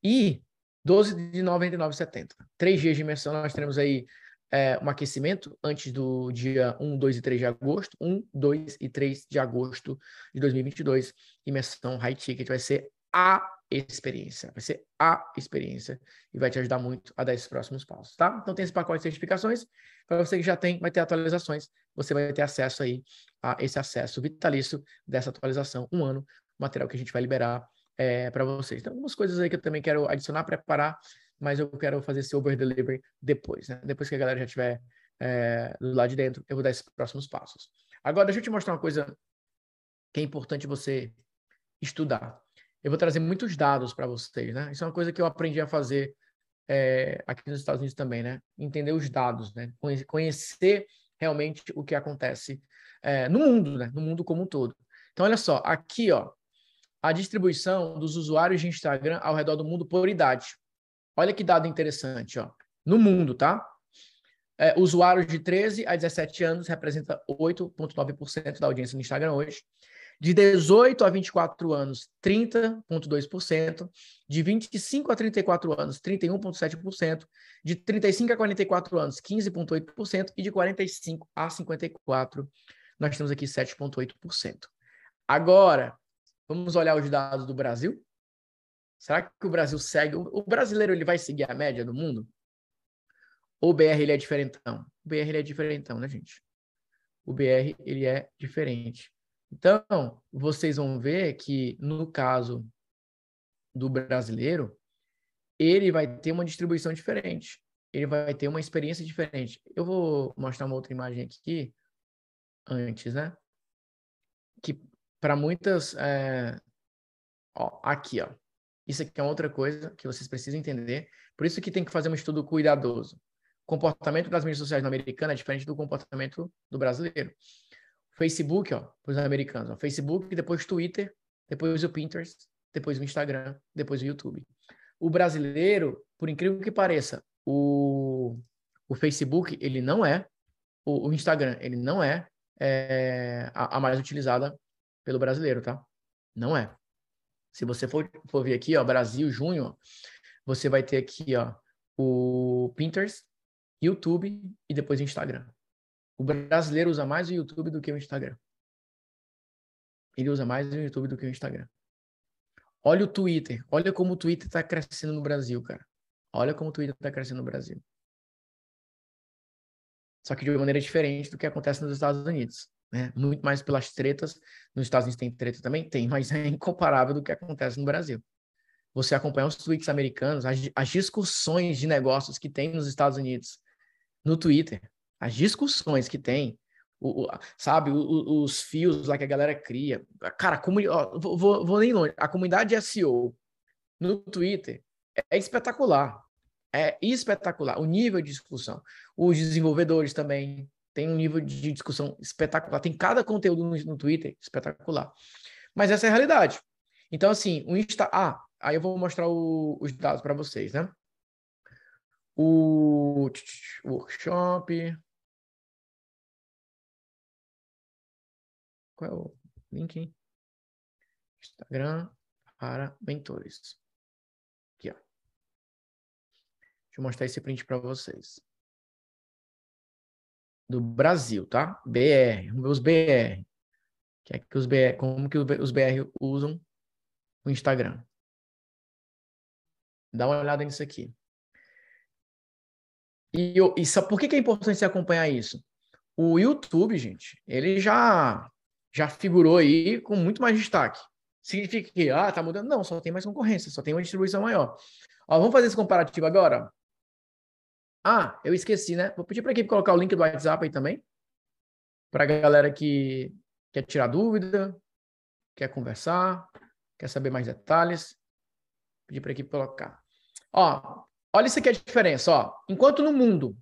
E 12 de 99,70. Três dias de imersão, nós teremos aí é, um aquecimento antes do dia 1, 2 e 3 de agosto. 1, 2 e 3 de agosto de 2022. Imersão High Ticket vai ser a experiência. Vai ser a experiência e vai te ajudar muito a dar esses próximos passos, tá? Então tem esse pacote de certificações. Para você que já tem, vai ter atualizações. Você vai ter acesso aí a esse acesso vitalício dessa atualização. Um ano, material que a gente vai liberar é, para vocês. Então, algumas coisas aí que eu também quero adicionar, preparar, mas eu quero fazer esse over delivery depois, né? Depois que a galera já estiver é, lado de dentro, eu vou dar esses próximos passos. Agora, deixa eu te mostrar uma coisa que é importante você estudar. Eu vou trazer muitos dados para vocês, né? Isso é uma coisa que eu aprendi a fazer é, aqui nos Estados Unidos também, né? Entender os dados, né? Conhecer realmente o que acontece é, no mundo, né? No mundo como um todo. Então, olha só, aqui, ó, a distribuição dos usuários de Instagram ao redor do mundo por idade. Olha que dado interessante, ó. No mundo, tá? É, usuários de 13 a 17 anos representa 8,9% da audiência no Instagram hoje. De 18 a 24 anos, 30,2%. De 25 a 34 anos, 31,7%. De 35 a 44 anos, 15,8%. E de 45 a 54, nós temos aqui 7,8%. Agora, Vamos olhar os dados do Brasil? Será que o Brasil segue? O brasileiro ele vai seguir a média do mundo? Ou o BR ele é diferentão? O BR ele é diferentão, né, gente? O BR ele é diferente. Então, vocês vão ver que no caso do brasileiro, ele vai ter uma distribuição diferente. Ele vai ter uma experiência diferente. Eu vou mostrar uma outra imagem aqui antes, né? Que para muitas. É... Ó, aqui, ó. Isso aqui é outra coisa que vocês precisam entender. Por isso que tem que fazer um estudo cuidadoso. O comportamento das mídias sociais no americano é diferente do comportamento do brasileiro. Facebook, ó, para os americanos. Ó, Facebook, depois Twitter, depois o Pinterest, depois o Instagram, depois o YouTube. O brasileiro, por incrível que pareça, o, o Facebook, ele não é, o, o Instagram, ele não é, é a, a mais utilizada pelo brasileiro, tá? Não é. Se você for, for ver aqui, ó, Brasil, junho, você vai ter aqui, ó, o Pinterest, YouTube e depois o Instagram. O brasileiro usa mais o YouTube do que o Instagram. Ele usa mais o YouTube do que o Instagram. Olha o Twitter. Olha como o Twitter está crescendo no Brasil, cara. Olha como o Twitter está crescendo no Brasil. Só que de uma maneira diferente do que acontece nos Estados Unidos né? Muito mais pelas tretas. Nos Estados Unidos tem treta também? Tem, *laughs* mas é incomparável do que acontece no Brasil. Você acompanha os tweets americanos, as, as discussões de negócios que tem nos Estados Unidos no Twitter, as discussões que tem, o, o, sabe, o, os fios lá que a galera cria. Cara, ó, vou, vou, nem longe. A comunidade SEO no Twitter é espetacular. É espetacular o nível de discussão. Os desenvolvedores também, tem um nível de discussão espetacular. Tem cada conteúdo no, no Twitter espetacular. Mas essa é a realidade. Então, assim, o Insta. Ah, aí eu vou mostrar o, os dados para vocês, né? O workshop. Qual é o link? Instagram para mentores. Aqui, ó. Deixa eu mostrar esse print para vocês do Brasil, tá? BR, os BR. Que é que os BR, como que os BR usam o Instagram. Dá uma olhada nisso aqui. E, eu, e por que, que é importante você acompanhar isso? O YouTube, gente, ele já já figurou aí com muito mais destaque. Significa que, ah, tá mudando? Não, só tem mais concorrência, só tem uma distribuição maior. Ó, vamos fazer esse comparativo agora? Ah, eu esqueci, né? Vou pedir para a equipe colocar o link do WhatsApp aí também. Para a galera que quer tirar dúvida, quer conversar, quer saber mais detalhes. pedir para a equipe colocar. Ó, olha isso aqui a diferença, ó. Enquanto no mundo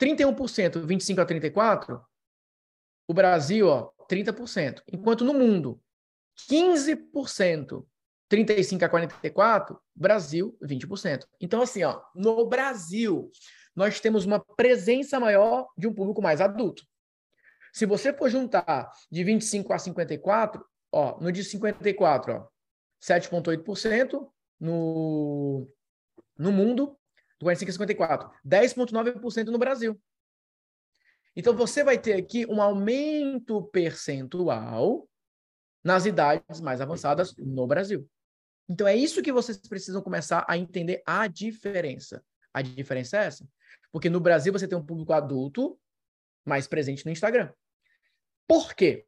31%, 25 a 34, o Brasil, ó, 30%. Enquanto no mundo 15%, 35 a 44, Brasil 20%. Então assim, ó, no Brasil nós temos uma presença maior de um público mais adulto. Se você for juntar de 25 a 54, ó, no de 54, ó, 7,8% no, no mundo, do 45 a 54, 10,9% no Brasil. Então você vai ter aqui um aumento percentual nas idades mais avançadas no Brasil. Então é isso que vocês precisam começar a entender a diferença. A diferença é essa. Porque no Brasil você tem um público adulto mais presente no Instagram. Por quê?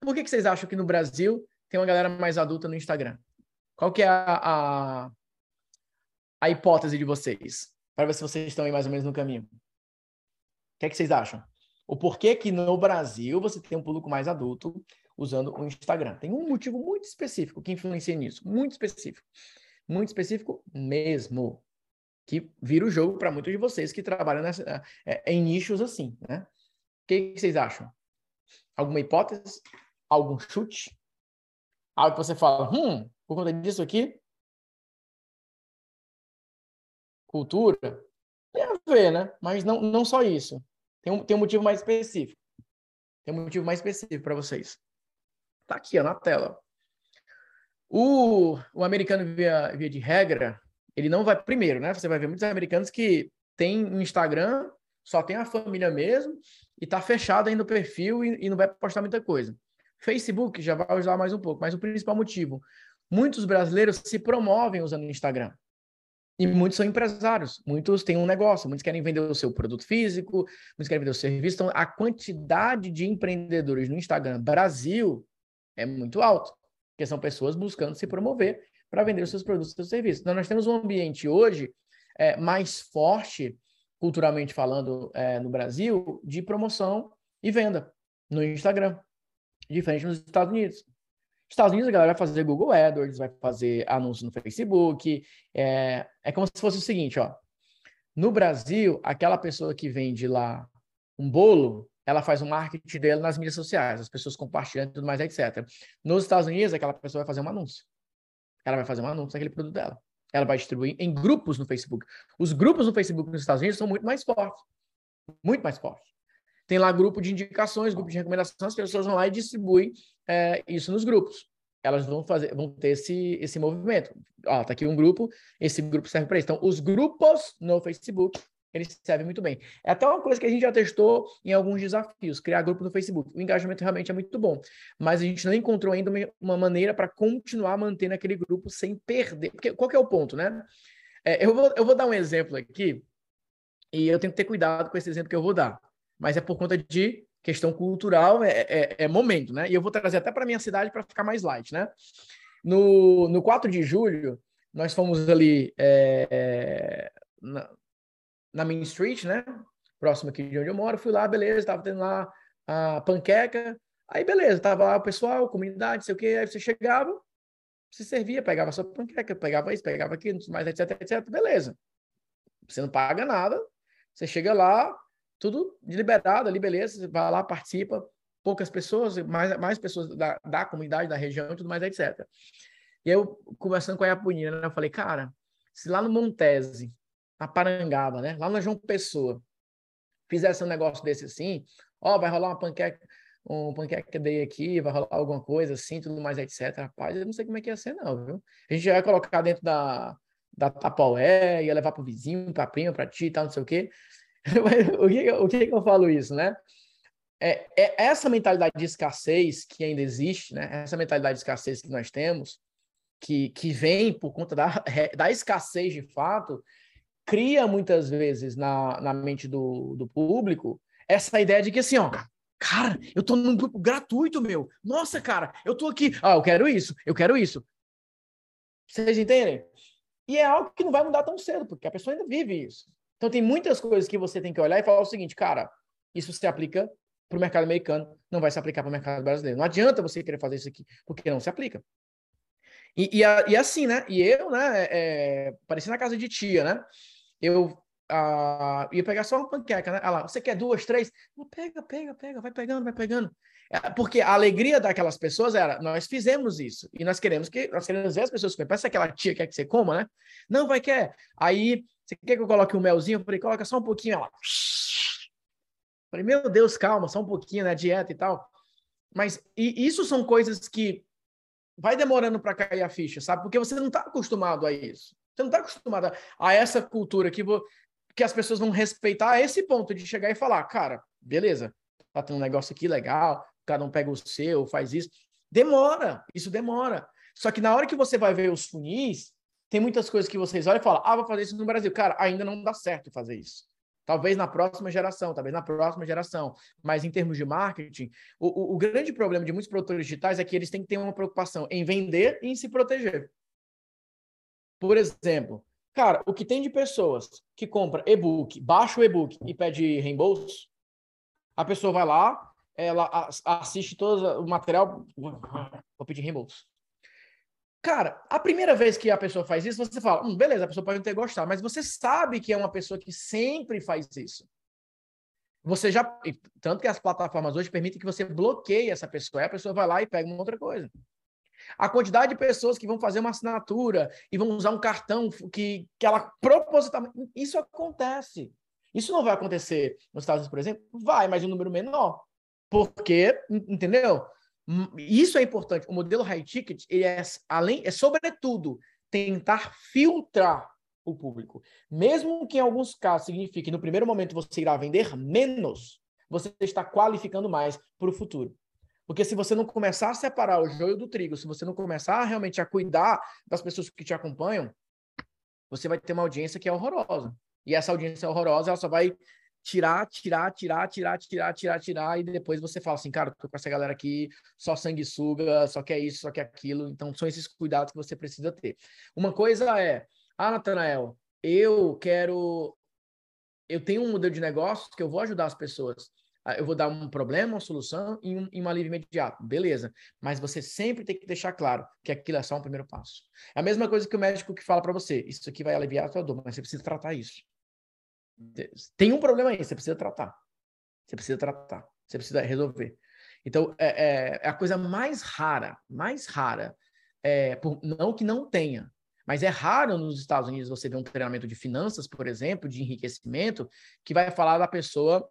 Por que, que vocês acham que no Brasil tem uma galera mais adulta no Instagram? Qual que é a, a, a hipótese de vocês? Para ver se vocês estão aí mais ou menos no caminho. O que, é que vocês acham? O porquê que no Brasil você tem um público mais adulto usando o Instagram? Tem um motivo muito específico que influencia nisso. Muito específico. Muito específico mesmo. Que vira o jogo para muitos de vocês que trabalham nessa, é, em nichos assim, né? O que, que vocês acham? Alguma hipótese? Algum chute? Algo que você fala, hum, por conta disso aqui? Cultura? Tem a ver, né? Mas não, não só isso. Tem um, tem um motivo mais específico. Tem um motivo mais específico para vocês. Tá aqui, ó, na tela. O, o americano, via, via de regra, ele não vai primeiro, né? Você vai ver muitos americanos que têm um Instagram, só tem a família mesmo, e tá fechado ainda o perfil e, e não vai postar muita coisa. Facebook já vai usar mais um pouco, mas o principal motivo, muitos brasileiros se promovem usando o Instagram. E muitos são empresários, muitos têm um negócio, muitos querem vender o seu produto físico, muitos querem vender o serviço. Então, a quantidade de empreendedores no Instagram Brasil é muito alta, porque são pessoas buscando se promover para vender os seus produtos e seus serviços. Então, nós temos um ambiente hoje é, mais forte culturalmente falando, é, no Brasil, de promoção e venda no Instagram, diferente nos Estados Unidos. Estados Unidos, a galera vai fazer Google AdWords, vai fazer anúncio no Facebook. É, é como se fosse o seguinte, ó. No Brasil, aquela pessoa que vende lá um bolo, ela faz o marketing dela nas mídias sociais, as pessoas compartilhando e tudo mais, etc. Nos Estados Unidos, aquela pessoa vai fazer um anúncio. Ela vai fazer um anúncio daquele produto dela ela vai distribuir em grupos no Facebook. Os grupos no Facebook nos Estados Unidos são muito mais fortes. Muito mais fortes. Tem lá grupo de indicações, grupo de recomendação, as pessoas vão lá e distribuem é, isso nos grupos. Elas vão fazer, vão ter esse, esse movimento. Ó, tá aqui um grupo, esse grupo serve para isso. Então, os grupos no Facebook eles servem muito bem. É até uma coisa que a gente já testou em alguns desafios, criar grupo no Facebook. O engajamento realmente é muito bom, mas a gente não encontrou ainda uma maneira para continuar mantendo aquele grupo sem perder. Porque qual é o ponto, né? É, eu, vou, eu vou dar um exemplo aqui, e eu tenho que ter cuidado com esse exemplo que eu vou dar, mas é por conta de questão cultural, é, é, é momento, né? E eu vou trazer até para minha cidade para ficar mais light, né? No, no 4 de julho, nós fomos ali é, na, na Main Street, né? Próximo aqui de onde eu moro. Fui lá, beleza, tava tendo lá a panqueca. Aí, beleza, tava lá o pessoal, comunidade, sei o quê. Aí você chegava, se servia, pegava sua panqueca, pegava isso, pegava aquilo, mais, etc, etc. Beleza. Você não paga nada. Você chega lá, tudo liberado ali, beleza. Você vai lá, participa. Poucas pessoas, mais, mais pessoas da, da comunidade, da região tudo mais, etc. E eu, conversando com a Iapunina, né, eu falei, cara, se lá no Montese na Parangaba, né? Lá na João Pessoa, fizesse um negócio desse assim, ó, vai rolar uma panqueca, um panqueca day aqui, vai rolar alguma coisa assim, tudo mais, etc. Rapaz, eu não sei como é que ia ser, não, viu? A gente ia colocar dentro da, da Tapaué, ia levar pro vizinho, pra prima, pra ti e tal, não sei o quê. *laughs* o, que, o que eu falo isso, né? É, é, essa mentalidade de escassez que ainda existe, né? Essa mentalidade de escassez que nós temos, que, que vem por conta da, *laughs* da escassez de fato, cria muitas vezes na, na mente do, do público essa ideia de que assim, ó, cara, eu tô num grupo gratuito, meu. Nossa, cara, eu tô aqui. Ah, eu quero isso, eu quero isso. Vocês entendem? E é algo que não vai mudar tão cedo, porque a pessoa ainda vive isso. Então tem muitas coisas que você tem que olhar e falar o seguinte, cara, isso se aplica para o mercado americano, não vai se aplicar para o mercado brasileiro. Não adianta você querer fazer isso aqui, porque não se aplica. E, e, e assim, né? E eu, né? É, parecia na casa de tia, né? Eu ah, ia pegar só uma panqueca, né? Ela, você quer duas, três? Pega, pega, pega, vai pegando, vai pegando. É, porque a alegria daquelas pessoas era, nós fizemos isso. E nós queremos que nós queremos ver as pessoas comer. Parece aquela tia que quer que você coma, né? Não, vai quer. Aí, você quer que eu coloque um melzinho? Eu falei, coloca só um pouquinho. Ela. Falei, meu Deus, calma, só um pouquinho, né? Dieta e tal. Mas e isso são coisas que vai demorando para cair a ficha, sabe? Porque você não está acostumado a isso. Você não está acostumado a essa cultura que, que as pessoas vão respeitar esse ponto de chegar e falar, cara, beleza, tá tendo um negócio aqui legal, cada um pega o seu, faz isso. Demora, isso demora. Só que na hora que você vai ver os funis, tem muitas coisas que vocês olham e falam, ah, vou fazer isso no Brasil. Cara, ainda não dá certo fazer isso. Talvez na próxima geração, talvez na próxima geração. Mas em termos de marketing, o, o, o grande problema de muitos produtores digitais é que eles têm que ter uma preocupação em vender e em se proteger. Por exemplo, cara, o que tem de pessoas que compra e-book, baixa o e-book e pede reembolso, a pessoa vai lá, ela assiste todo o material, vou pedir reembolso. Cara, a primeira vez que a pessoa faz isso, você fala, hum, beleza, a pessoa pode não ter gostado, mas você sabe que é uma pessoa que sempre faz isso. Você já. Tanto que as plataformas hoje permitem que você bloqueie essa pessoa, e a pessoa vai lá e pega uma outra coisa. A quantidade de pessoas que vão fazer uma assinatura e vão usar um cartão que, que ela propositalmente. Isso acontece. Isso não vai acontecer nos Estados Unidos, por exemplo? Vai, mas um número menor. Porque, entendeu? Isso é importante. O modelo high ticket, ele é além, é sobretudo tentar filtrar o público. Mesmo que em alguns casos signifique no primeiro momento você irá vender menos, você está qualificando mais para o futuro. Porque se você não começar a separar o joio do trigo, se você não começar realmente a cuidar das pessoas que te acompanham, você vai ter uma audiência que é horrorosa. E essa audiência horrorosa, ela só vai tirar, tirar, tirar, tirar, tirar, tirar, tirar, e depois você fala assim, cara, tô com essa galera aqui, só sanguessuga, só quer isso, só quer aquilo. Então, são esses cuidados que você precisa ter. Uma coisa é, ah, Natanael, eu quero. Eu tenho um modelo de negócio que eu vou ajudar as pessoas. Ah, eu vou dar um problema, uma solução e um, e um alívio imediato. Beleza. Mas você sempre tem que deixar claro que aquilo é só um primeiro passo. É a mesma coisa que o médico que fala para você: isso aqui vai aliviar a sua dor, mas você precisa tratar isso. Tem um problema aí, você precisa tratar. Você precisa tratar. Você precisa resolver. Então, é, é, é a coisa mais rara, mais rara. É, por, não que não tenha, mas é raro nos Estados Unidos você ver um treinamento de finanças, por exemplo, de enriquecimento, que vai falar da pessoa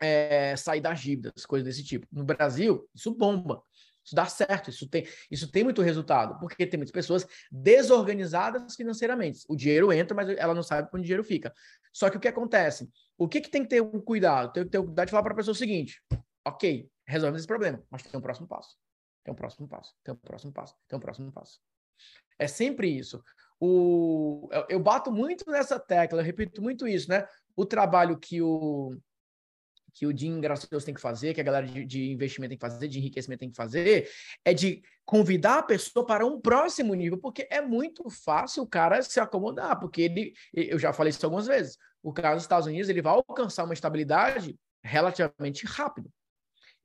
é, sair das dívidas, coisas desse tipo. No Brasil, isso bomba. Isso dá certo, isso tem, isso tem muito resultado, porque tem muitas pessoas desorganizadas financeiramente. O dinheiro entra, mas ela não sabe onde o dinheiro fica. Só que o que acontece? O que, que tem que ter um cuidado? Tem que ter um cuidado de falar para a pessoa o seguinte: ok, resolve esse problema, mas tem um próximo passo. Tem um próximo passo, tem um próximo passo, tem um próximo passo. É sempre isso. O, eu, eu bato muito nessa tecla, eu repito muito isso, né? O trabalho que o, que o Jim Gracioso tem que fazer, que a galera de, de, investimento tem que fazer, de enriquecimento tem que fazer, é de convidar a pessoa para um próximo nível, porque é muito fácil o cara se acomodar, porque ele, eu já falei isso algumas vezes, o cara dos Estados Unidos ele vai alcançar uma estabilidade relativamente rápido.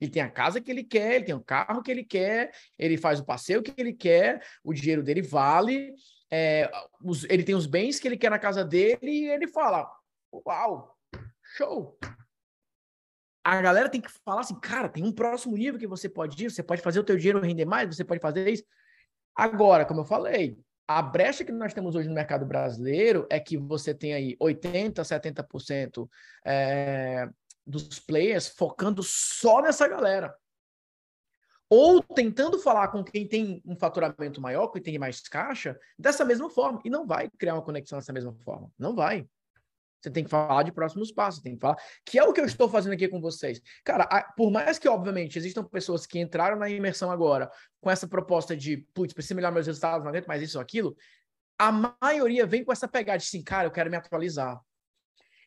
Ele tem a casa que ele quer, ele tem o carro que ele quer, ele faz o passeio que ele quer, o dinheiro dele vale, é, os, ele tem os bens que ele quer na casa dele e ele fala: Uau, show! A galera tem que falar assim, cara, tem um próximo nível que você pode ir, você pode fazer o teu dinheiro render mais, você pode fazer isso. Agora, como eu falei, a brecha que nós temos hoje no mercado brasileiro é que você tem aí 80%, 70% é, dos players focando só nessa galera. Ou tentando falar com quem tem um faturamento maior, quem tem mais caixa, dessa mesma forma. E não vai criar uma conexão dessa mesma forma. Não vai. Você tem que falar de próximos passos, tem que falar, que é o que eu estou fazendo aqui com vocês. Cara, por mais que, obviamente, existam pessoas que entraram na imersão agora com essa proposta de, putz, preciso melhorar meus resultados, não aguento mais isso ou aquilo, a maioria vem com essa pegada de assim, cara, eu quero me atualizar.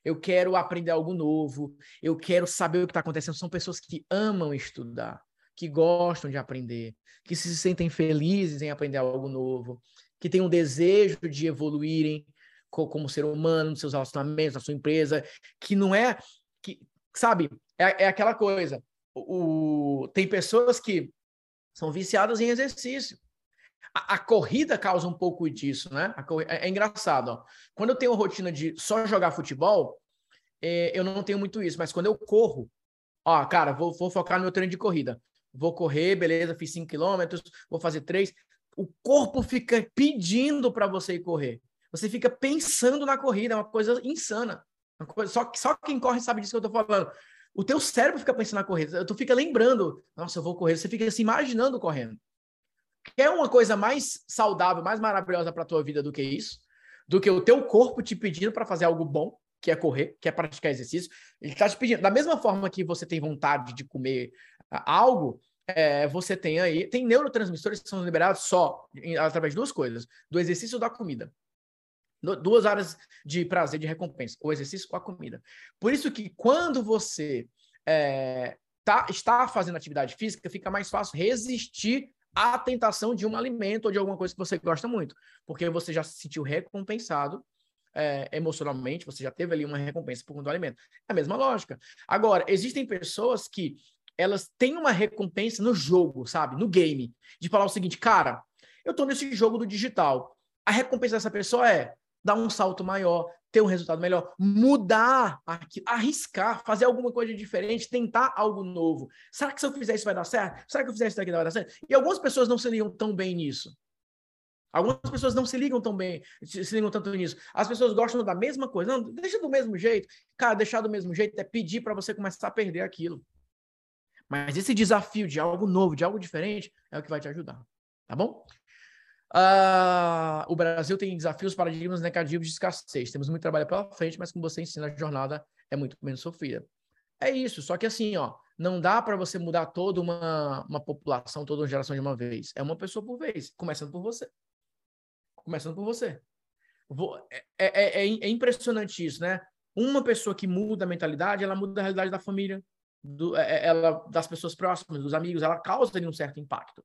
Eu quero aprender algo novo, eu quero saber o que está acontecendo. São pessoas que amam estudar, que gostam de aprender, que se sentem felizes em aprender algo novo, que têm um desejo de evoluírem como ser humano, nos seus relacionamentos, na sua empresa, que não é que, sabe, é, é aquela coisa. O, tem pessoas que são viciadas em exercício. A, a corrida causa um pouco disso, né? É, é, engraçado, ó. Quando eu tenho rotina de só jogar futebol, é, eu não tenho muito isso, mas quando eu corro, ó, cara, vou, vou focar no meu treino de corrida. Vou correr, beleza, fiz 5 quilômetros, vou fazer 3. O corpo fica pedindo para você ir correr. Você fica pensando na corrida, é uma coisa insana. Uma coisa, só, só quem corre sabe disso que eu tô falando. O teu cérebro fica pensando na corrida. Tu fica lembrando, nossa, eu vou correr. Você fica se imaginando correndo. Quer uma coisa mais saudável, mais maravilhosa para tua vida do que isso? Do que o teu corpo te pedindo para fazer algo bom, que é correr, que é praticar exercício. Ele está te pedindo. Da mesma forma que você tem vontade de comer algo, é, você tem aí. Tem neurotransmissores que são liberados só em, através de duas coisas: do exercício ou da comida. Duas áreas de prazer, de recompensa: o exercício ou a comida. Por isso que quando você é, tá, está fazendo atividade física, fica mais fácil resistir à tentação de um alimento ou de alguma coisa que você gosta muito, porque você já se sentiu recompensado é, emocionalmente, você já teve ali uma recompensa por conta do alimento. É a mesma lógica. Agora, existem pessoas que elas têm uma recompensa no jogo, sabe? No game. De falar o seguinte, cara, eu tô nesse jogo do digital. A recompensa dessa pessoa é dar um salto maior, ter um resultado melhor, mudar arriscar, fazer alguma coisa diferente, tentar algo novo. Será que se eu fizer isso vai dar certo? Será que eu fizer isso daqui vai dar certo? E algumas pessoas não se ligam tão bem nisso. Algumas pessoas não se ligam tão bem, se ligam tanto nisso. As pessoas gostam da mesma coisa. Não, deixa do mesmo jeito. Cara, deixar do mesmo jeito é pedir para você começar a perder aquilo. Mas esse desafio de algo novo, de algo diferente, é o que vai te ajudar. Tá bom? Uh, o Brasil tem desafios, paradigmas negativos de escassez. Temos muito trabalho pela frente, mas como você ensina, a jornada é muito menos sofrida. É isso, só que assim, ó, não dá para você mudar toda uma, uma população, toda uma geração de uma vez. É uma pessoa por vez, começando por você. Começando por você. Vou, é, é, é, é impressionante isso, né? Uma pessoa que muda a mentalidade, ela muda a realidade da família, do, é, é, ela, das pessoas próximas, dos amigos, ela causa ali um certo impacto.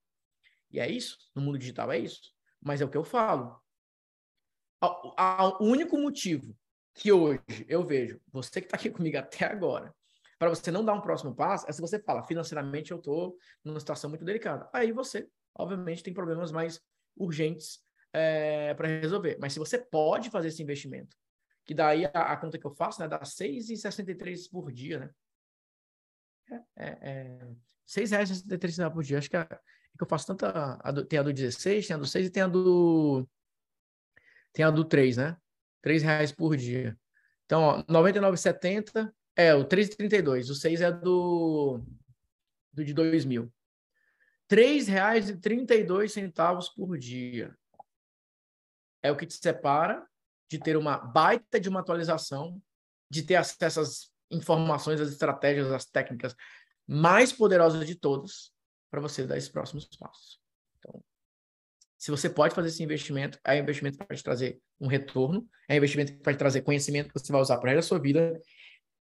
E é isso, no mundo digital é isso. Mas é o que eu falo. O único motivo que hoje eu vejo, você que está aqui *laughs* comigo até agora, para você não dar um próximo passo, é se você fala, financeiramente eu estou numa situação muito delicada. Aí você, obviamente, tem problemas mais urgentes é, para resolver. Mas se você pode fazer esse investimento, que daí a, a conta que eu faço né, dá 6,63 por dia, né? É, é, R$ por dia. Acho que, a, que eu faço tanta. A do, tem a do 16, tem a do 6 e tem a do. Tem a do 3, né? R$ reais por dia. Então, ó, 99,70 é o 3,32. O 6 é do, do de 2000. R$ 3,32 por dia. É o que te separa de ter uma baita de uma atualização, de ter acesso às informações, as estratégias, as técnicas mais poderosas de todas para você dar esses próximos passos. Então, se você pode fazer esse investimento, é um investimento que vai te trazer um retorno, é um investimento que vai te trazer conhecimento que você vai usar para a sua vida,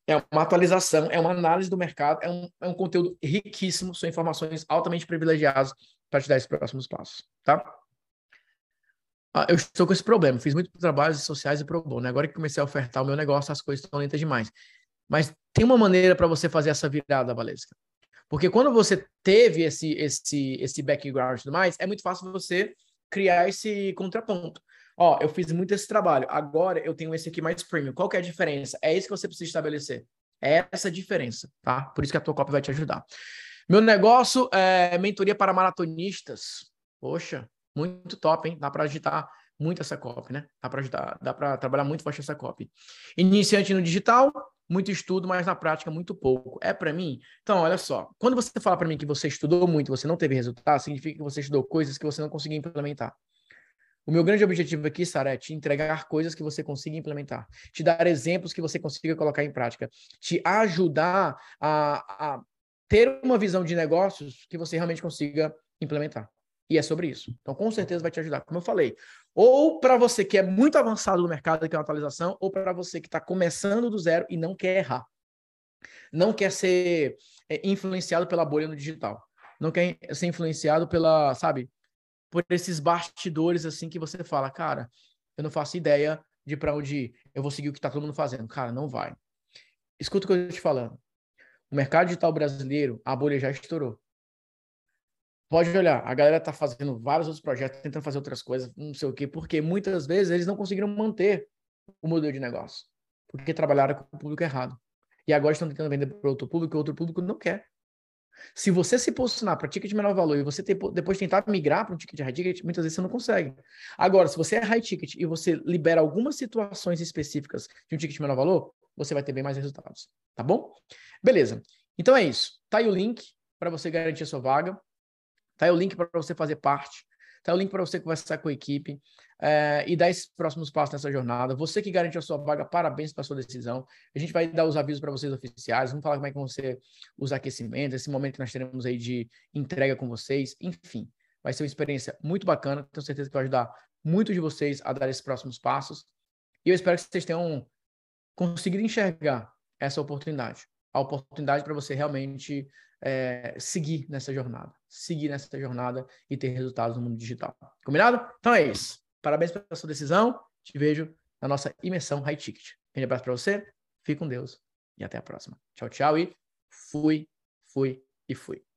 é uma atualização, é uma análise do mercado, é um, é um conteúdo riquíssimo, são informações altamente privilegiadas para te dar esses próximos passos, tá? Ah, eu estou com esse problema, fiz muitos trabalhos sociais e pro bono, agora que comecei a ofertar o meu negócio, as coisas estão lentas demais. Mas tem uma maneira para você fazer essa virada, Valesca. Porque quando você teve esse, esse, esse background e tudo mais, é muito fácil você criar esse contraponto. Ó, eu fiz muito esse trabalho, agora eu tenho esse aqui mais premium. Qual que é a diferença? É isso que você precisa estabelecer. É essa diferença, tá? Por isso que a tua copy vai te ajudar. Meu negócio é mentoria para maratonistas. Poxa, muito top, hein? Dá para agitar muito essa copy, né? Dá para ajudar, dá para trabalhar muito forte essa copy. Iniciante no digital, muito estudo, mas na prática muito pouco. É para mim? Então, olha só. Quando você fala para mim que você estudou muito, você não teve resultado, significa que você estudou coisas que você não conseguiu implementar. O meu grande objetivo aqui, Sara, é te entregar coisas que você consiga implementar, te dar exemplos que você consiga colocar em prática, te ajudar a, a ter uma visão de negócios que você realmente consiga implementar. E é sobre isso. Então, com certeza vai te ajudar. Como eu falei, ou para você que é muito avançado no mercado e quer uma atualização, ou para você que está começando do zero e não quer errar. Não quer ser é, influenciado pela bolha no digital. Não quer ser influenciado pela, sabe, por esses bastidores assim que você fala, cara, eu não faço ideia de para onde ir. Eu vou seguir o que está todo mundo fazendo. Cara, não vai. Escuta o que eu estou te falando. O mercado digital brasileiro, a bolha já estourou. Pode olhar, a galera está fazendo vários outros projetos, tentando fazer outras coisas, não sei o quê, porque muitas vezes eles não conseguiram manter o modelo de negócio, porque trabalharam com o público errado. E agora estão tentando vender para outro público e outro público não quer. Se você se posicionar para ticket de menor valor e você ter, depois tentar migrar para um ticket de high ticket, muitas vezes você não consegue. Agora, se você é high ticket e você libera algumas situações específicas de um ticket de menor valor, você vai ter bem mais resultados, tá bom? Beleza. Então é isso. Tá aí o link para você garantir a sua vaga. Tá aí o link para você fazer parte. Tá aí o link para você conversar com a equipe é, e dar esses próximos passos nessa jornada. Você que garantiu a sua vaga, parabéns pela sua decisão. A gente vai dar os avisos para vocês oficiais, vamos falar como é que vão ser os aquecimentos, esse momento que nós teremos aí de entrega com vocês. Enfim, vai ser uma experiência muito bacana. Tenho certeza que vai ajudar muito de vocês a dar esses próximos passos. E eu espero que vocês tenham conseguido enxergar essa oportunidade. A oportunidade para você realmente é, seguir nessa jornada, seguir nessa jornada e ter resultados no mundo digital. Combinado? Então é isso. Parabéns pela sua decisão. Te vejo na nossa imersão High Ticket. Um abraço para você. Fique com Deus e até a próxima. Tchau, tchau e fui, fui e fui.